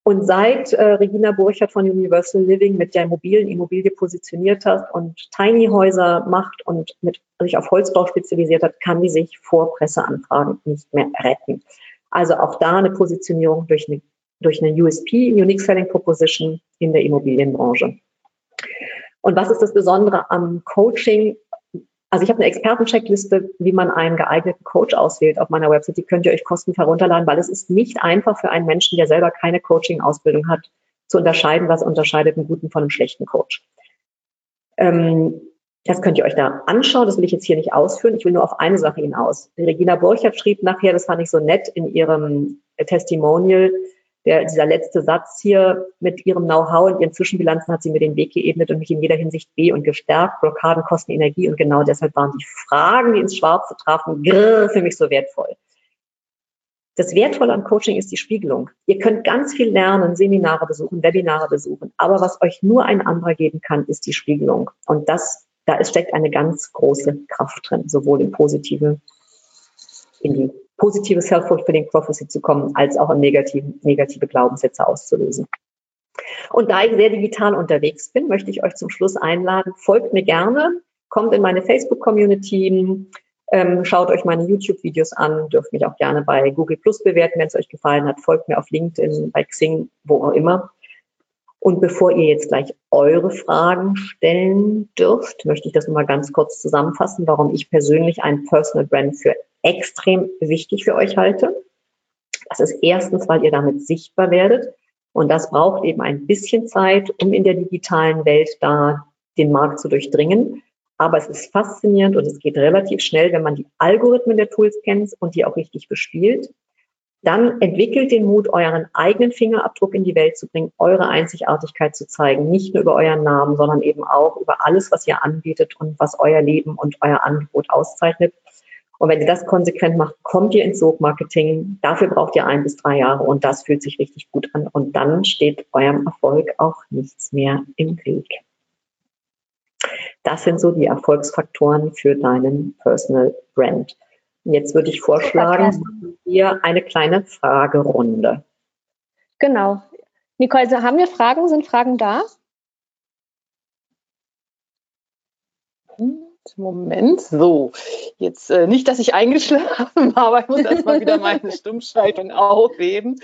Und seit äh, Regina Burchert von Universal Living mit der mobilen Immobilie positioniert hat und Tiny Häuser macht und mit sich auf Holzbau spezialisiert hat, kann die sich vor Presseanfragen nicht mehr retten. Also auch da eine Positionierung durch eine, durch eine USP, Unique Selling Proposition in der Immobilienbranche. Und was ist das Besondere am Coaching? Also ich habe eine Expertencheckliste, wie man einen geeigneten Coach auswählt auf meiner Website. Die könnt ihr euch kostenfrei runterladen, weil es ist nicht einfach für einen Menschen, der selber keine Coaching-Ausbildung hat, zu unterscheiden, was unterscheidet einen guten von einem schlechten Coach. Ähm, das könnt ihr euch da anschauen. Das will ich jetzt hier nicht ausführen. Ich will nur auf eine Sache hinaus. Regina Borchert schrieb nachher, das fand ich so nett in ihrem Testimonial, der, dieser letzte Satz hier mit ihrem Know-how und ihren Zwischenbilanzen hat sie mir den Weg geebnet und mich in jeder Hinsicht weh und gestärkt. Blockaden kosten Energie und genau deshalb waren die Fragen, die ins Schwarze trafen, grrr, für mich so wertvoll. Das Wertvolle am Coaching ist die Spiegelung. Ihr könnt ganz viel lernen, Seminare besuchen, Webinare besuchen, aber was euch nur ein anderer geben kann, ist die Spiegelung. Und das, da steckt eine ganz große Kraft drin, sowohl im Positiven, in die positive Self-Fulfilling Prophecy zu kommen, als auch im negativen, negative Glaubenssätze auszulösen. Und da ich sehr digital unterwegs bin, möchte ich euch zum Schluss einladen, folgt mir gerne, kommt in meine Facebook-Community, ähm, schaut euch meine YouTube-Videos an, dürft mich auch gerne bei Google Plus bewerten, wenn es euch gefallen hat, folgt mir auf LinkedIn, bei Xing, wo auch immer. Und bevor ihr jetzt gleich eure Fragen stellen dürft, möchte ich das nochmal ganz kurz zusammenfassen, warum ich persönlich ein Personal Brand für extrem wichtig für euch halte. Das ist erstens, weil ihr damit sichtbar werdet. Und das braucht eben ein bisschen Zeit, um in der digitalen Welt da den Markt zu durchdringen. Aber es ist faszinierend und es geht relativ schnell, wenn man die Algorithmen der Tools kennt und die auch richtig bespielt. Dann entwickelt den Mut, euren eigenen Fingerabdruck in die Welt zu bringen, eure Einzigartigkeit zu zeigen, nicht nur über euren Namen, sondern eben auch über alles, was ihr anbietet und was euer Leben und euer Angebot auszeichnet. Und wenn ihr das konsequent macht, kommt ihr ins Sogmarketing. Dafür braucht ihr ein bis drei Jahre und das fühlt sich richtig gut an. Und dann steht eurem Erfolg auch nichts mehr im Weg. Das sind so die Erfolgsfaktoren für deinen Personal Brand. Jetzt würde ich vorschlagen, machen wir eine kleine Fragerunde. Genau. Nicole, haben wir Fragen? Sind Fragen da? Moment, so. Jetzt äh, nicht, dass ich eingeschlafen war, aber ich muss erstmal wieder meine Stimmschaltung aufheben.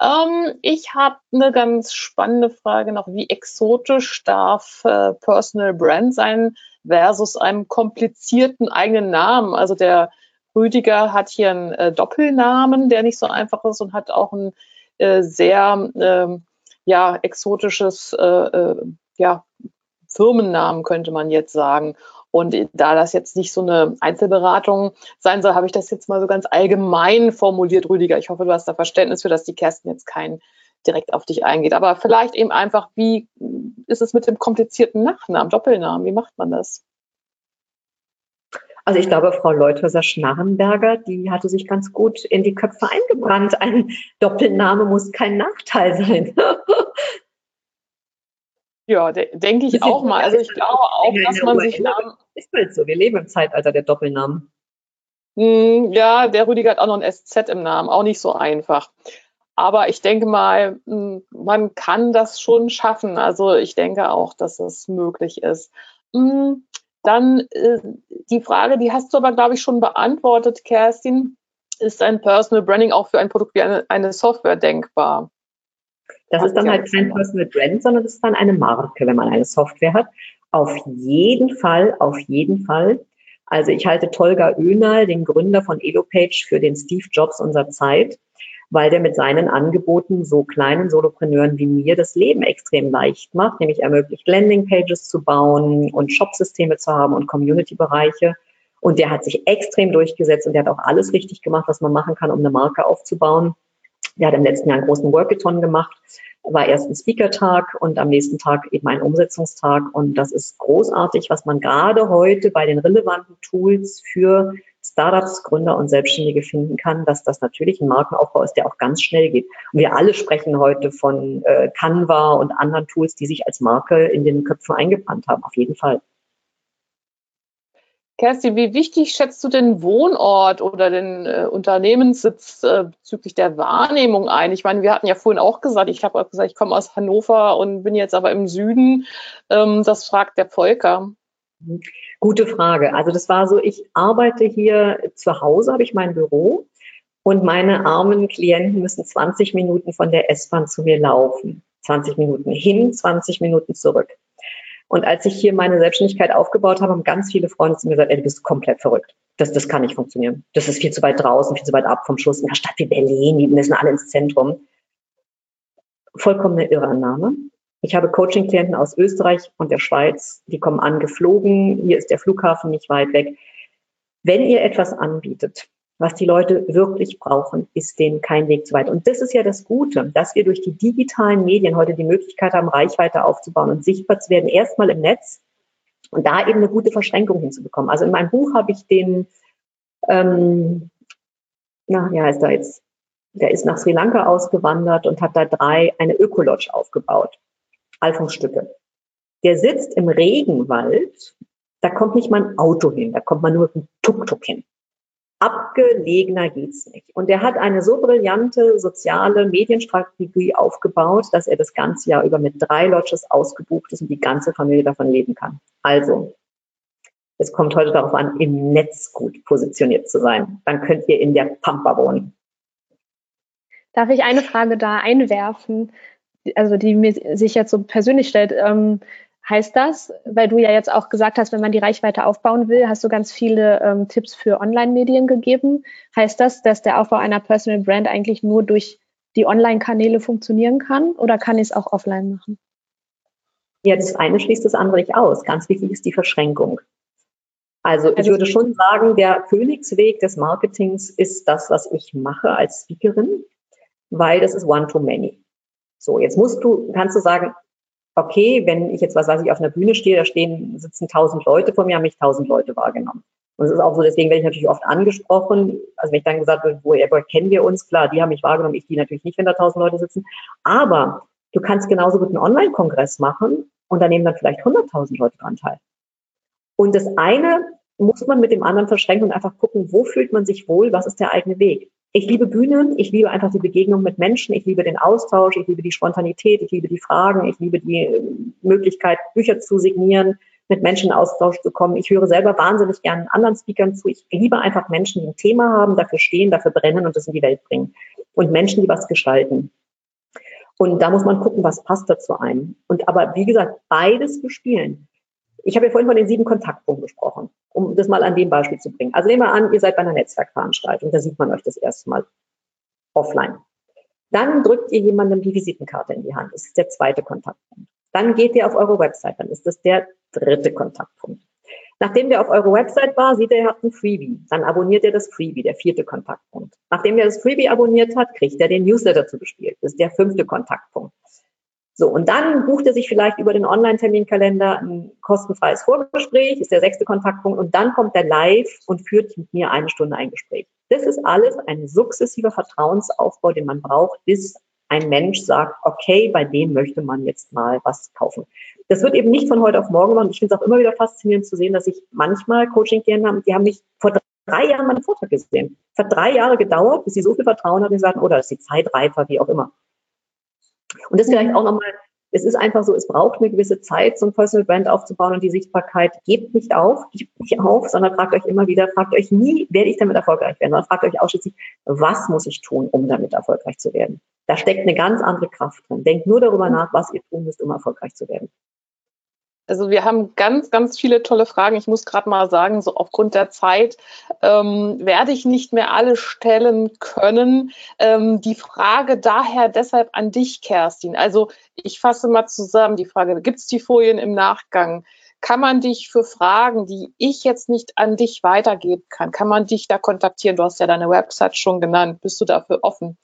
Ähm, ich habe eine ganz spannende Frage noch. Wie exotisch darf äh, Personal Brand sein versus einem komplizierten eigenen Namen? Also der Rüdiger hat hier einen äh, Doppelnamen, der nicht so einfach ist und hat auch ein äh, sehr äh, ja, exotisches äh, äh, ja, Firmennamen, könnte man jetzt sagen. Und da das jetzt nicht so eine Einzelberatung sein soll, habe ich das jetzt mal so ganz allgemein formuliert, Rüdiger. Ich hoffe, du hast da Verständnis für, dass die Kerstin jetzt kein direkt auf dich eingeht. Aber vielleicht eben einfach, wie ist es mit dem komplizierten Nachnamen, Doppelnamen? Wie macht man das? Also ich glaube, Frau Leuthäuser-Schnarrenberger, die hatte sich ganz gut in die Köpfe eingebrannt. Ein Doppelname muss kein Nachteil sein. Ja, de denke ich auch mal. Also ich glaube auch, dass man sich Namen. Ist halt so. Wir leben im Zeitalter der Doppelnamen. Hm, ja, der Rüdiger hat auch noch ein SZ im Namen. Auch nicht so einfach. Aber ich denke mal, hm, man kann das schon schaffen. Also ich denke auch, dass es möglich ist. Hm, dann äh, die Frage, die hast du aber, glaube ich, schon beantwortet, Kerstin. Ist ein Personal Branding auch für ein Produkt wie eine, eine Software denkbar? Das ist dann halt kein Personal Brand, sondern das ist dann eine Marke, wenn man eine Software hat. Auf jeden Fall, auf jeden Fall. Also ich halte Tolga Önal, den Gründer von EloPage, für den Steve Jobs unserer Zeit weil der mit seinen Angeboten so kleinen Solopreneuren wie mir das Leben extrem leicht macht, nämlich ermöglicht, Landingpages zu bauen und Shopsysteme zu haben und Community-Bereiche. Und der hat sich extrem durchgesetzt und der hat auch alles richtig gemacht, was man machen kann, um eine Marke aufzubauen. Der hat im letzten Jahr einen großen Workathon gemacht, war erst ein Speaker-Tag und am nächsten Tag eben ein Umsetzungstag. Und das ist großartig, was man gerade heute bei den relevanten Tools für Startups, Gründer und Selbstständige finden kann, dass das natürlich ein Markenaufbau ist, der auch ganz schnell geht. Und wir alle sprechen heute von äh, Canva und anderen Tools, die sich als Marke in den Köpfen eingebrannt haben, auf jeden Fall. Kerstin, wie wichtig schätzt du den Wohnort oder den äh, Unternehmenssitz äh, bezüglich der Wahrnehmung ein? Ich meine, wir hatten ja vorhin auch gesagt, ich habe auch gesagt, ich komme aus Hannover und bin jetzt aber im Süden. Ähm, das fragt der Volker. Gute Frage. Also das war so, ich arbeite hier zu Hause, habe ich mein Büro und meine armen Klienten müssen 20 Minuten von der S-Bahn zu mir laufen. 20 Minuten hin, 20 Minuten zurück. Und als ich hier meine Selbstständigkeit aufgebaut habe, haben ganz viele Freunde zu mir gesagt, ey, du bist komplett verrückt. Das, das kann nicht funktionieren. Das ist viel zu weit draußen, viel zu weit ab vom Schluss. In einer Stadt wie Berlin, die müssen alle ins Zentrum. Vollkommene Irrannahme. Ich habe Coaching-Klienten aus Österreich und der Schweiz, die kommen angeflogen. Hier ist der Flughafen nicht weit weg. Wenn ihr etwas anbietet, was die Leute wirklich brauchen, ist denen kein Weg zu weit. Und das ist ja das Gute, dass wir durch die digitalen Medien heute die Möglichkeit haben, Reichweite aufzubauen und sichtbar zu werden, erstmal im Netz und da eben eine gute Verschränkung hinzubekommen. Also in meinem Buch habe ich den, ähm, na, ja, ist da jetzt, der ist nach Sri Lanka ausgewandert und hat da drei, eine Ökolodge aufgebaut. Alfonsstücke. Der sitzt im Regenwald, da kommt nicht mal ein Auto hin, da kommt man nur einem Tuk-Tuk hin. Abgelegener geht's nicht. Und er hat eine so brillante soziale Medienstrategie aufgebaut, dass er das ganze Jahr über mit drei Lodges ausgebucht ist und die ganze Familie davon leben kann. Also, es kommt heute darauf an, im Netz gut positioniert zu sein. Dann könnt ihr in der Pampa wohnen. Darf ich eine Frage da einwerfen? also die mir sich jetzt so persönlich stellt. Ähm, heißt das, weil du ja jetzt auch gesagt hast, wenn man die Reichweite aufbauen will, hast du ganz viele ähm, Tipps für Online-Medien gegeben. Heißt das, dass der Aufbau einer Personal Brand eigentlich nur durch die Online-Kanäle funktionieren kann oder kann ich es auch offline machen? Ja, das eine schließt das andere nicht aus. Ganz wichtig ist die Verschränkung. Also ich also würde schon sagen, der Königsweg des Marketings ist das, was ich mache als Speakerin, weil das ist One-to-Many. So, jetzt musst du, kannst du sagen, okay, wenn ich jetzt, was weiß ich, auf einer Bühne stehe, da stehen, sitzen tausend Leute vor mir, haben mich tausend Leute wahrgenommen. Und es ist auch so, deswegen werde ich natürlich oft angesprochen. Also wenn ich dann gesagt wird, woher kennen wir uns? Klar, die haben mich wahrgenommen, ich die natürlich nicht, wenn da tausend Leute sitzen. Aber du kannst genauso gut einen Online-Kongress machen und da nehmen dann vielleicht 100.000 Leute dran teil. Und das eine muss man mit dem anderen verschränken und einfach gucken, wo fühlt man sich wohl, was ist der eigene Weg. Ich liebe Bühnen, ich liebe einfach die Begegnung mit Menschen, ich liebe den Austausch, ich liebe die Spontanität, ich liebe die Fragen, ich liebe die äh, Möglichkeit, Bücher zu signieren, mit Menschen in Austausch zu kommen. Ich höre selber wahnsinnig gerne anderen Speakern zu. Ich liebe einfach Menschen, die ein Thema haben, dafür stehen, dafür brennen und das in die Welt bringen. Und Menschen, die was gestalten. Und da muss man gucken, was passt dazu ein. Und aber wie gesagt, beides bespielen. Ich habe ja vorhin von den sieben Kontaktpunkten gesprochen, um das mal an dem Beispiel zu bringen. Also nehmen wir an, ihr seid bei einer Netzwerkveranstaltung, da sieht man euch das erste Mal offline. Dann drückt ihr jemandem die Visitenkarte in die Hand. Das ist der zweite Kontaktpunkt. Dann geht ihr auf eure Website, dann ist das der dritte Kontaktpunkt. Nachdem der auf eure Website war, sieht er, ihr habt ein Freebie. Dann abonniert er das Freebie, der vierte Kontaktpunkt. Nachdem er das Freebie abonniert hat, kriegt er den Newsletter zugespielt. Das ist der fünfte Kontaktpunkt. So, und dann bucht er sich vielleicht über den Online-Terminkalender ein kostenfreies Vorgespräch, ist der sechste Kontaktpunkt, und dann kommt er live und führt mit mir eine Stunde ein Gespräch. Das ist alles ein sukzessiver Vertrauensaufbau, den man braucht, bis ein Mensch sagt, okay, bei dem möchte man jetzt mal was kaufen. Das wird eben nicht von heute auf morgen gemacht. Ich finde es auch immer wieder faszinierend zu sehen, dass ich manchmal Coaching-Klienten haben, die haben mich vor drei Jahren meinen Vortrag gesehen. Es hat drei Jahre gedauert, bis sie so viel Vertrauen hatten, die sagen, oder oh, ist die Zeit reifer, wie auch immer. Und das vielleicht auch nochmal, es ist einfach so, es braucht eine gewisse Zeit, so ein Personal Brand aufzubauen und die Sichtbarkeit gebt nicht auf, gebt nicht auf, sondern fragt euch immer wieder, fragt euch nie, werde ich damit erfolgreich werden, sondern fragt euch ausschließlich, was muss ich tun, um damit erfolgreich zu werden. Da steckt eine ganz andere Kraft drin. Denkt nur darüber nach, was ihr tun müsst, um erfolgreich zu werden. Also wir haben ganz, ganz viele tolle Fragen. Ich muss gerade mal sagen, so aufgrund der Zeit ähm, werde ich nicht mehr alle stellen können. Ähm, die Frage daher deshalb an dich, Kerstin. Also ich fasse mal zusammen die Frage, gibt es die Folien im Nachgang? Kann man dich für Fragen, die ich jetzt nicht an dich weitergeben kann, kann man dich da kontaktieren? Du hast ja deine Website schon genannt. Bist du dafür offen?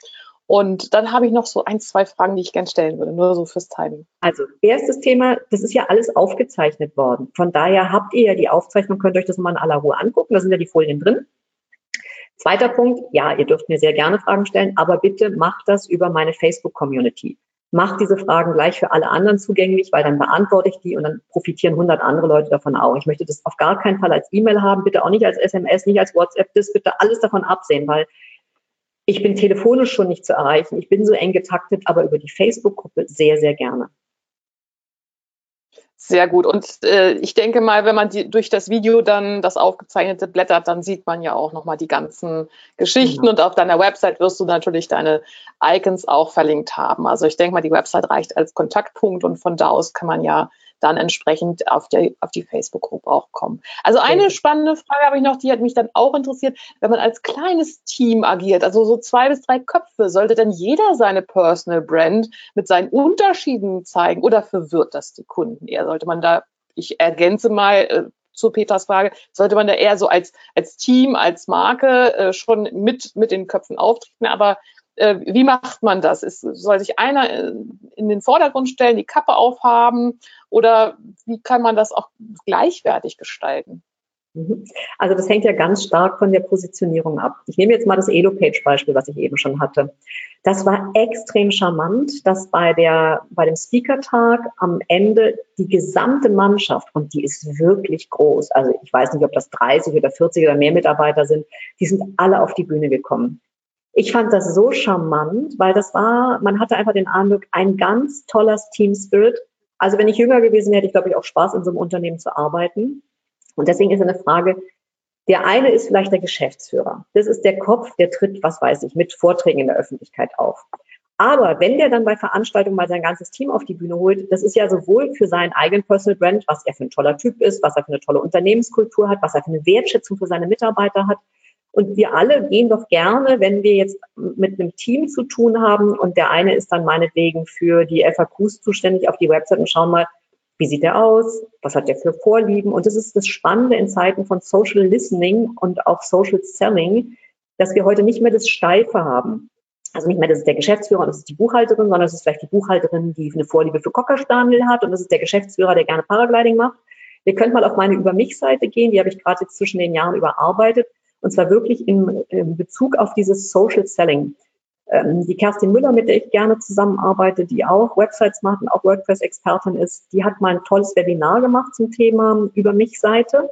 Und dann habe ich noch so ein, zwei Fragen, die ich gerne stellen würde, nur so fürs Timing. Also, erstes Thema, das ist ja alles aufgezeichnet worden. Von daher habt ihr ja die Aufzeichnung, könnt euch das mal in aller Ruhe angucken. Da sind ja die Folien drin. Zweiter Punkt, ja, ihr dürft mir sehr gerne Fragen stellen, aber bitte macht das über meine Facebook-Community. Macht diese Fragen gleich für alle anderen zugänglich, weil dann beantworte ich die und dann profitieren 100 andere Leute davon auch. Ich möchte das auf gar keinen Fall als E-Mail haben, bitte auch nicht als SMS, nicht als WhatsApp, das bitte alles davon absehen, weil ich bin telefonisch schon nicht zu erreichen. Ich bin so eng getaktet, aber über die Facebook-Gruppe sehr, sehr gerne. Sehr gut. Und äh, ich denke mal, wenn man die, durch das Video dann das aufgezeichnete blättert, dann sieht man ja auch nochmal die ganzen Geschichten. Ja. Und auf deiner Website wirst du natürlich deine Icons auch verlinkt haben. Also ich denke mal, die Website reicht als Kontaktpunkt und von da aus kann man ja dann entsprechend auf die, auf die Facebook-Gruppe auch kommen. Also eine spannende Frage habe ich noch, die hat mich dann auch interessiert. Wenn man als kleines Team agiert, also so zwei bis drei Köpfe, sollte dann jeder seine Personal Brand mit seinen Unterschieden zeigen oder verwirrt das die Kunden eher? Sollte man da, ich ergänze mal, äh, zu Peters Frage, sollte man da eher so als, als Team, als Marke äh, schon mit, mit den Köpfen auftreten, aber äh, wie macht man das? Ist, soll sich einer äh, in den Vordergrund stellen, die Kappe aufhaben oder wie kann man das auch gleichwertig gestalten? Mhm. Also das hängt ja ganz stark von der Positionierung ab. Ich nehme jetzt mal das Elo-Page-Beispiel, was ich eben schon hatte. Das war extrem charmant, dass bei der, bei dem Speaker-Tag am Ende die gesamte Mannschaft, und die ist wirklich groß, also ich weiß nicht, ob das 30 oder 40 oder mehr Mitarbeiter sind, die sind alle auf die Bühne gekommen. Ich fand das so charmant, weil das war, man hatte einfach den Eindruck, ein ganz toller Team Spirit. Also wenn ich jünger gewesen wäre, hätte ich, glaube ich, auch Spaß in so einem Unternehmen zu arbeiten. Und deswegen ist eine Frage, der eine ist vielleicht der Geschäftsführer. Das ist der Kopf, der tritt, was weiß ich, mit Vorträgen in der Öffentlichkeit auf. Aber wenn der dann bei Veranstaltungen mal sein ganzes Team auf die Bühne holt, das ist ja sowohl für seinen eigenen Personal Brand, was er für ein toller Typ ist, was er für eine tolle Unternehmenskultur hat, was er für eine Wertschätzung für seine Mitarbeiter hat. Und wir alle gehen doch gerne, wenn wir jetzt mit einem Team zu tun haben und der eine ist dann meinetwegen für die FAQs zuständig auf die Website und schauen mal, wie sieht er aus? Was hat er für Vorlieben? Und das ist das Spannende in Zeiten von Social Listening und auch Social Selling, dass wir heute nicht mehr das Steife haben. Also nicht mehr, das ist der Geschäftsführer und das ist die Buchhalterin, sondern es ist vielleicht die Buchhalterin, die eine Vorliebe für Cocker Spaniel hat und das ist der Geschäftsführer, der gerne Paragliding macht. Ihr könnt mal auf meine Über mich-Seite gehen, die habe ich gerade jetzt zwischen den Jahren überarbeitet und zwar wirklich im, im Bezug auf dieses Social Selling. Ähm, die Kerstin Müller, mit der ich gerne zusammenarbeite, die auch Websites macht und auch WordPress-Expertin ist, die hat mal ein tolles Webinar gemacht zum Thema Über mich-Seite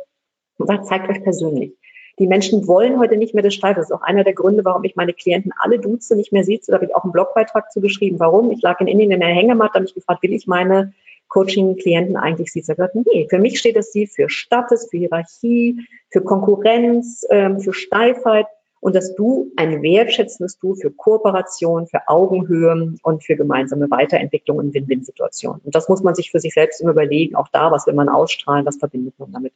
und sagt, zeigt euch persönlich. Die Menschen wollen heute nicht mehr das Steife. Das ist auch einer der Gründe, warum ich meine Klienten alle duze, nicht mehr sieze. Da habe ich auch einen Blogbeitrag zu geschrieben. Warum? Ich lag in Indien in der Hängematte, habe mich gefragt, will ich meine Coaching-Klienten eigentlich sieht. Er gesagt, nee, für mich steht das sie für Status, für Hierarchie, für Konkurrenz, ähm, für Steifheit und dass du ein wertschätzendes Du für Kooperation, für Augenhöhe und für gemeinsame Weiterentwicklung in Win-Win-Situationen. Und das muss man sich für sich selbst immer überlegen. Auch da, was will man ausstrahlen, was verbindet man damit?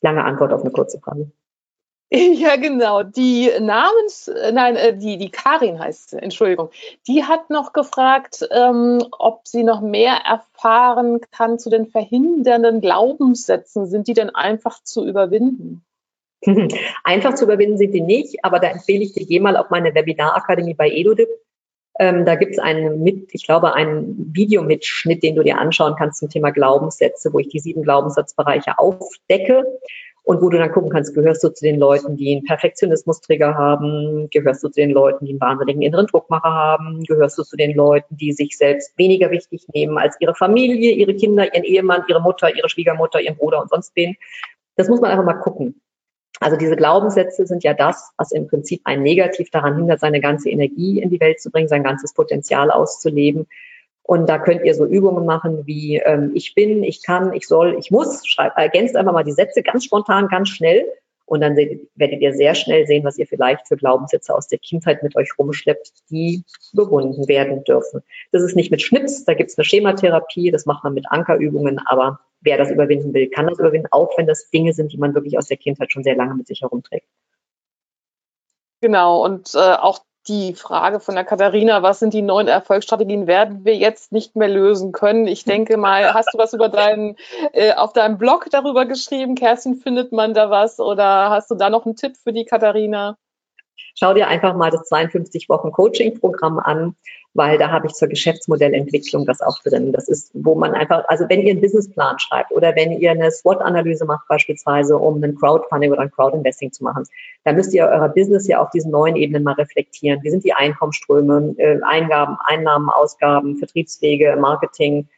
Lange Antwort auf eine kurze Frage. Ja, genau. Die Namens, äh, nein, äh, die, die Karin heißt sie, Entschuldigung. Die hat noch gefragt, ähm, ob sie noch mehr erfahren kann zu den verhindernden Glaubenssätzen. Sind die denn einfach zu überwinden? Einfach zu überwinden sind die nicht, aber da empfehle ich dir, geh mal auf meine Webinar-Akademie bei EduDip. Ähm, da gibt es einen mit, ich glaube, einen Videomitschnitt, den du dir anschauen kannst zum Thema Glaubenssätze, wo ich die sieben Glaubenssatzbereiche aufdecke und wo du dann gucken kannst, gehörst du zu den Leuten, die einen Perfektionismusträger haben, gehörst du zu den Leuten, die einen wahnsinnigen inneren Druckmacher haben, gehörst du zu den Leuten, die sich selbst weniger wichtig nehmen als ihre Familie, ihre Kinder, ihren Ehemann, ihre Mutter, ihre Schwiegermutter, ihren Bruder und sonst wen. Das muss man einfach mal gucken. Also diese Glaubenssätze sind ja das, was im Prinzip einen negativ daran hindert, seine ganze Energie in die Welt zu bringen, sein ganzes Potenzial auszuleben. Und da könnt ihr so Übungen machen wie ähm, ich bin, ich kann, ich soll, ich muss. Schreibt, ergänzt einfach mal die Sätze ganz spontan, ganz schnell. Und dann seht, werdet ihr sehr schnell sehen, was ihr vielleicht für Glaubenssätze aus der Kindheit mit euch rumschleppt, die überwunden werden dürfen. Das ist nicht mit Schnips, da gibt's eine Schematherapie, das macht man mit Ankerübungen, aber wer das überwinden will, kann das überwinden, auch wenn das Dinge sind, die man wirklich aus der Kindheit schon sehr lange mit sich herumträgt. Genau, und äh, auch die Frage von der Katharina, was sind die neuen Erfolgsstrategien, werden wir jetzt nicht mehr lösen können. Ich denke mal, hast du was über deinen, äh, auf deinem Blog darüber geschrieben? Kerstin, findet man da was oder hast du da noch einen Tipp für die Katharina? Schau dir einfach mal das 52 Wochen Coaching Programm an weil da habe ich zur Geschäftsmodellentwicklung das auch drin. Das ist, wo man einfach, also wenn ihr einen Businessplan schreibt oder wenn ihr eine SWOT-Analyse macht beispielsweise, um einen Crowdfunding oder ein Crowdinvesting zu machen, dann müsst ihr euer Business ja auf diesen neuen Ebenen mal reflektieren. Wie sind die Einkommensströme, äh, Eingaben, Einnahmen, Ausgaben, Vertriebswege, Marketing,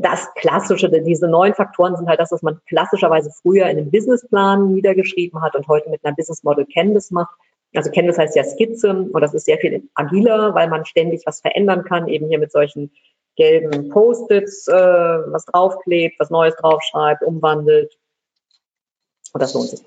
das Klassische, diese neuen Faktoren sind halt das, was man klassischerweise früher in einem Businessplan niedergeschrieben hat und heute mit einer Business Model Canvas macht. Also Canvas heißt ja Skizze und das ist sehr viel agiler, weil man ständig was verändern kann, eben hier mit solchen gelben Post-its, äh, was draufklebt, was Neues draufschreibt, umwandelt. Und das lohnt sich.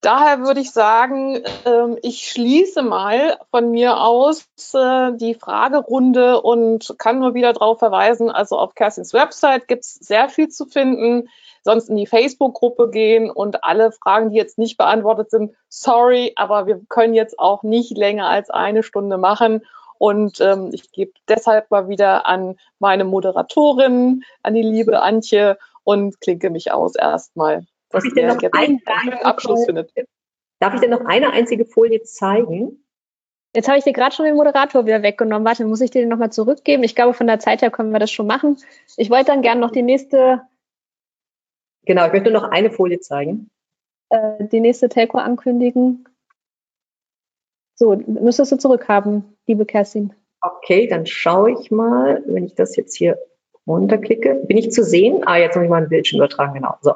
Daher würde ich sagen, ähm, ich schließe mal von mir aus äh, die Fragerunde und kann nur wieder darauf verweisen, also auf Kerstins Website gibt es sehr viel zu finden sonst in die Facebook-Gruppe gehen und alle Fragen, die jetzt nicht beantwortet sind, sorry, aber wir können jetzt auch nicht länger als eine Stunde machen. Und ähm, ich gebe deshalb mal wieder an meine Moderatorin, an die liebe Antje und klinke mich aus erstmal. Darf ich denn noch einen Abschluss findet. Darf ich denn noch eine einzige Folie zeigen? Jetzt habe ich dir gerade schon den Moderator wieder weggenommen. Warte, muss ich dir den nochmal zurückgeben? Ich glaube, von der Zeit her können wir das schon machen. Ich wollte dann gerne noch die nächste Genau, ich möchte noch eine Folie zeigen. Äh, die nächste Telco ankündigen. So, müsstest du zurückhaben, liebe Kerstin. Okay, dann schaue ich mal, wenn ich das jetzt hier runterklicke. Bin ich zu sehen? Ah, jetzt muss ich mal ein Bildschirm übertragen, genau. So.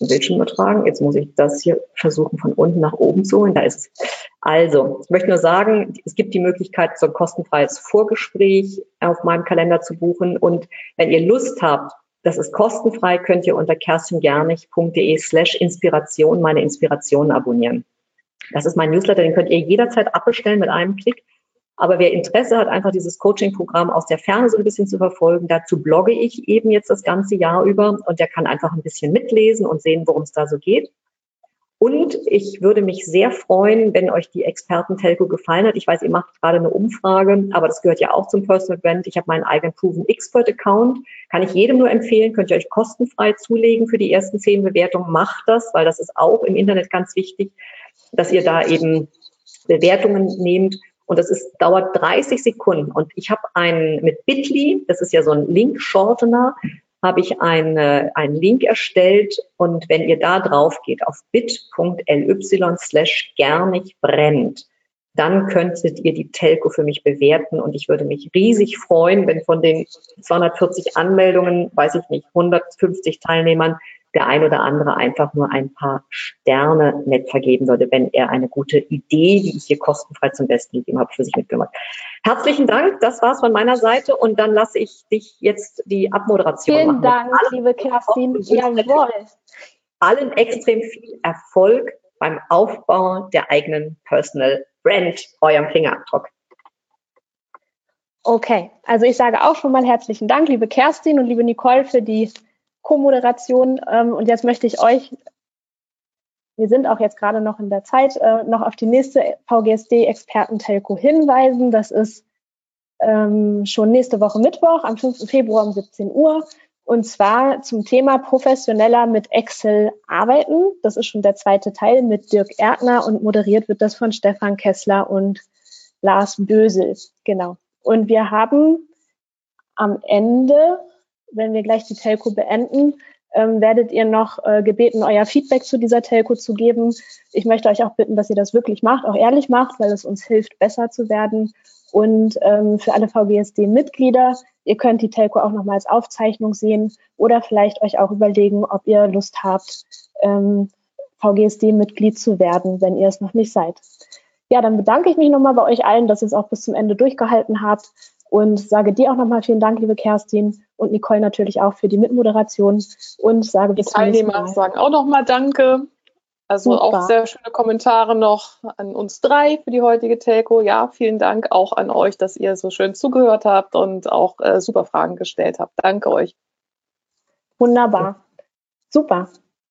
Ein Bildschirm übertragen. Jetzt muss ich das hier versuchen, von unten nach oben zu holen. Da ist es. Also, ich möchte nur sagen, es gibt die Möglichkeit, so ein kostenfreies Vorgespräch auf meinem Kalender zu buchen. Und wenn ihr Lust habt, das ist kostenfrei, könnt ihr unter kerstingernig.de slash Inspiration meine Inspiration abonnieren. Das ist mein Newsletter, den könnt ihr jederzeit abbestellen mit einem Klick. Aber wer Interesse hat, einfach dieses Coaching-Programm aus der Ferne so ein bisschen zu verfolgen, dazu blogge ich eben jetzt das ganze Jahr über und der kann einfach ein bisschen mitlesen und sehen, worum es da so geht. Und ich würde mich sehr freuen, wenn euch die Experten-Telco gefallen hat. Ich weiß, ihr macht gerade eine Umfrage, aber das gehört ja auch zum Personal Brand. Ich habe meinen eigenen Proven Expert Account. Kann ich jedem nur empfehlen, könnt ihr euch kostenfrei zulegen für die ersten zehn Bewertungen. Macht das, weil das ist auch im Internet ganz wichtig, dass ihr da eben Bewertungen nehmt. Und das ist, dauert 30 Sekunden. Und ich habe einen mit Bitly, das ist ja so ein Link-Shortener, habe ich eine, einen Link erstellt. Und wenn ihr da drauf geht auf bit.ly slash gernig brennt, dann könntet ihr die Telco für mich bewerten. Und ich würde mich riesig freuen, wenn von den 240 Anmeldungen, weiß ich nicht, 150 Teilnehmern der ein oder andere einfach nur ein paar Sterne nett vergeben würde, wenn er eine gute Idee, die ich hier kostenfrei zum Besten gegeben habe, für sich mitgemacht. Herzlichen Dank, das war's von meiner Seite und dann lasse ich dich jetzt die Abmoderation Vielen machen. Dank, liebe Kerstin. Jawohl. Allen extrem viel Erfolg beim Aufbau der eigenen Personal Brand, eurem Fingerabdruck. Okay, also ich sage auch schon mal herzlichen Dank, liebe Kerstin und liebe Nicole, für die Co-Moderation. Ähm, und jetzt möchte ich euch, wir sind auch jetzt gerade noch in der Zeit, äh, noch auf die nächste VGSD-Experten-Telco hinweisen. Das ist ähm, schon nächste Woche Mittwoch, am 5. Februar um 17 Uhr. Und zwar zum Thema professioneller mit Excel arbeiten. Das ist schon der zweite Teil mit Dirk Erdner und moderiert wird das von Stefan Kessler und Lars Bösel. Genau. Und wir haben am Ende wenn wir gleich die Telco beenden, ähm, werdet ihr noch äh, gebeten, euer Feedback zu dieser Telco zu geben. Ich möchte euch auch bitten, dass ihr das wirklich macht, auch ehrlich macht, weil es uns hilft, besser zu werden. Und ähm, für alle VGSD-Mitglieder, ihr könnt die Telco auch nochmal als Aufzeichnung sehen oder vielleicht euch auch überlegen, ob ihr Lust habt, ähm, VGSD-Mitglied zu werden, wenn ihr es noch nicht seid. Ja, dann bedanke ich mich nochmal bei euch allen, dass ihr es auch bis zum Ende durchgehalten habt und sage dir auch nochmal vielen Dank, liebe Kerstin und Nicole natürlich auch für die Mitmoderation und sage bis zum nächsten Mal. Teilnehmer sagen auch nochmal Danke. Also Super. auch sehr schöne Kommentare noch an uns drei für die heutige Telco. Ja, vielen Dank auch an euch, dass ihr so schön zugehört habt und auch äh, super Fragen gestellt habt. Danke euch. Wunderbar. Super.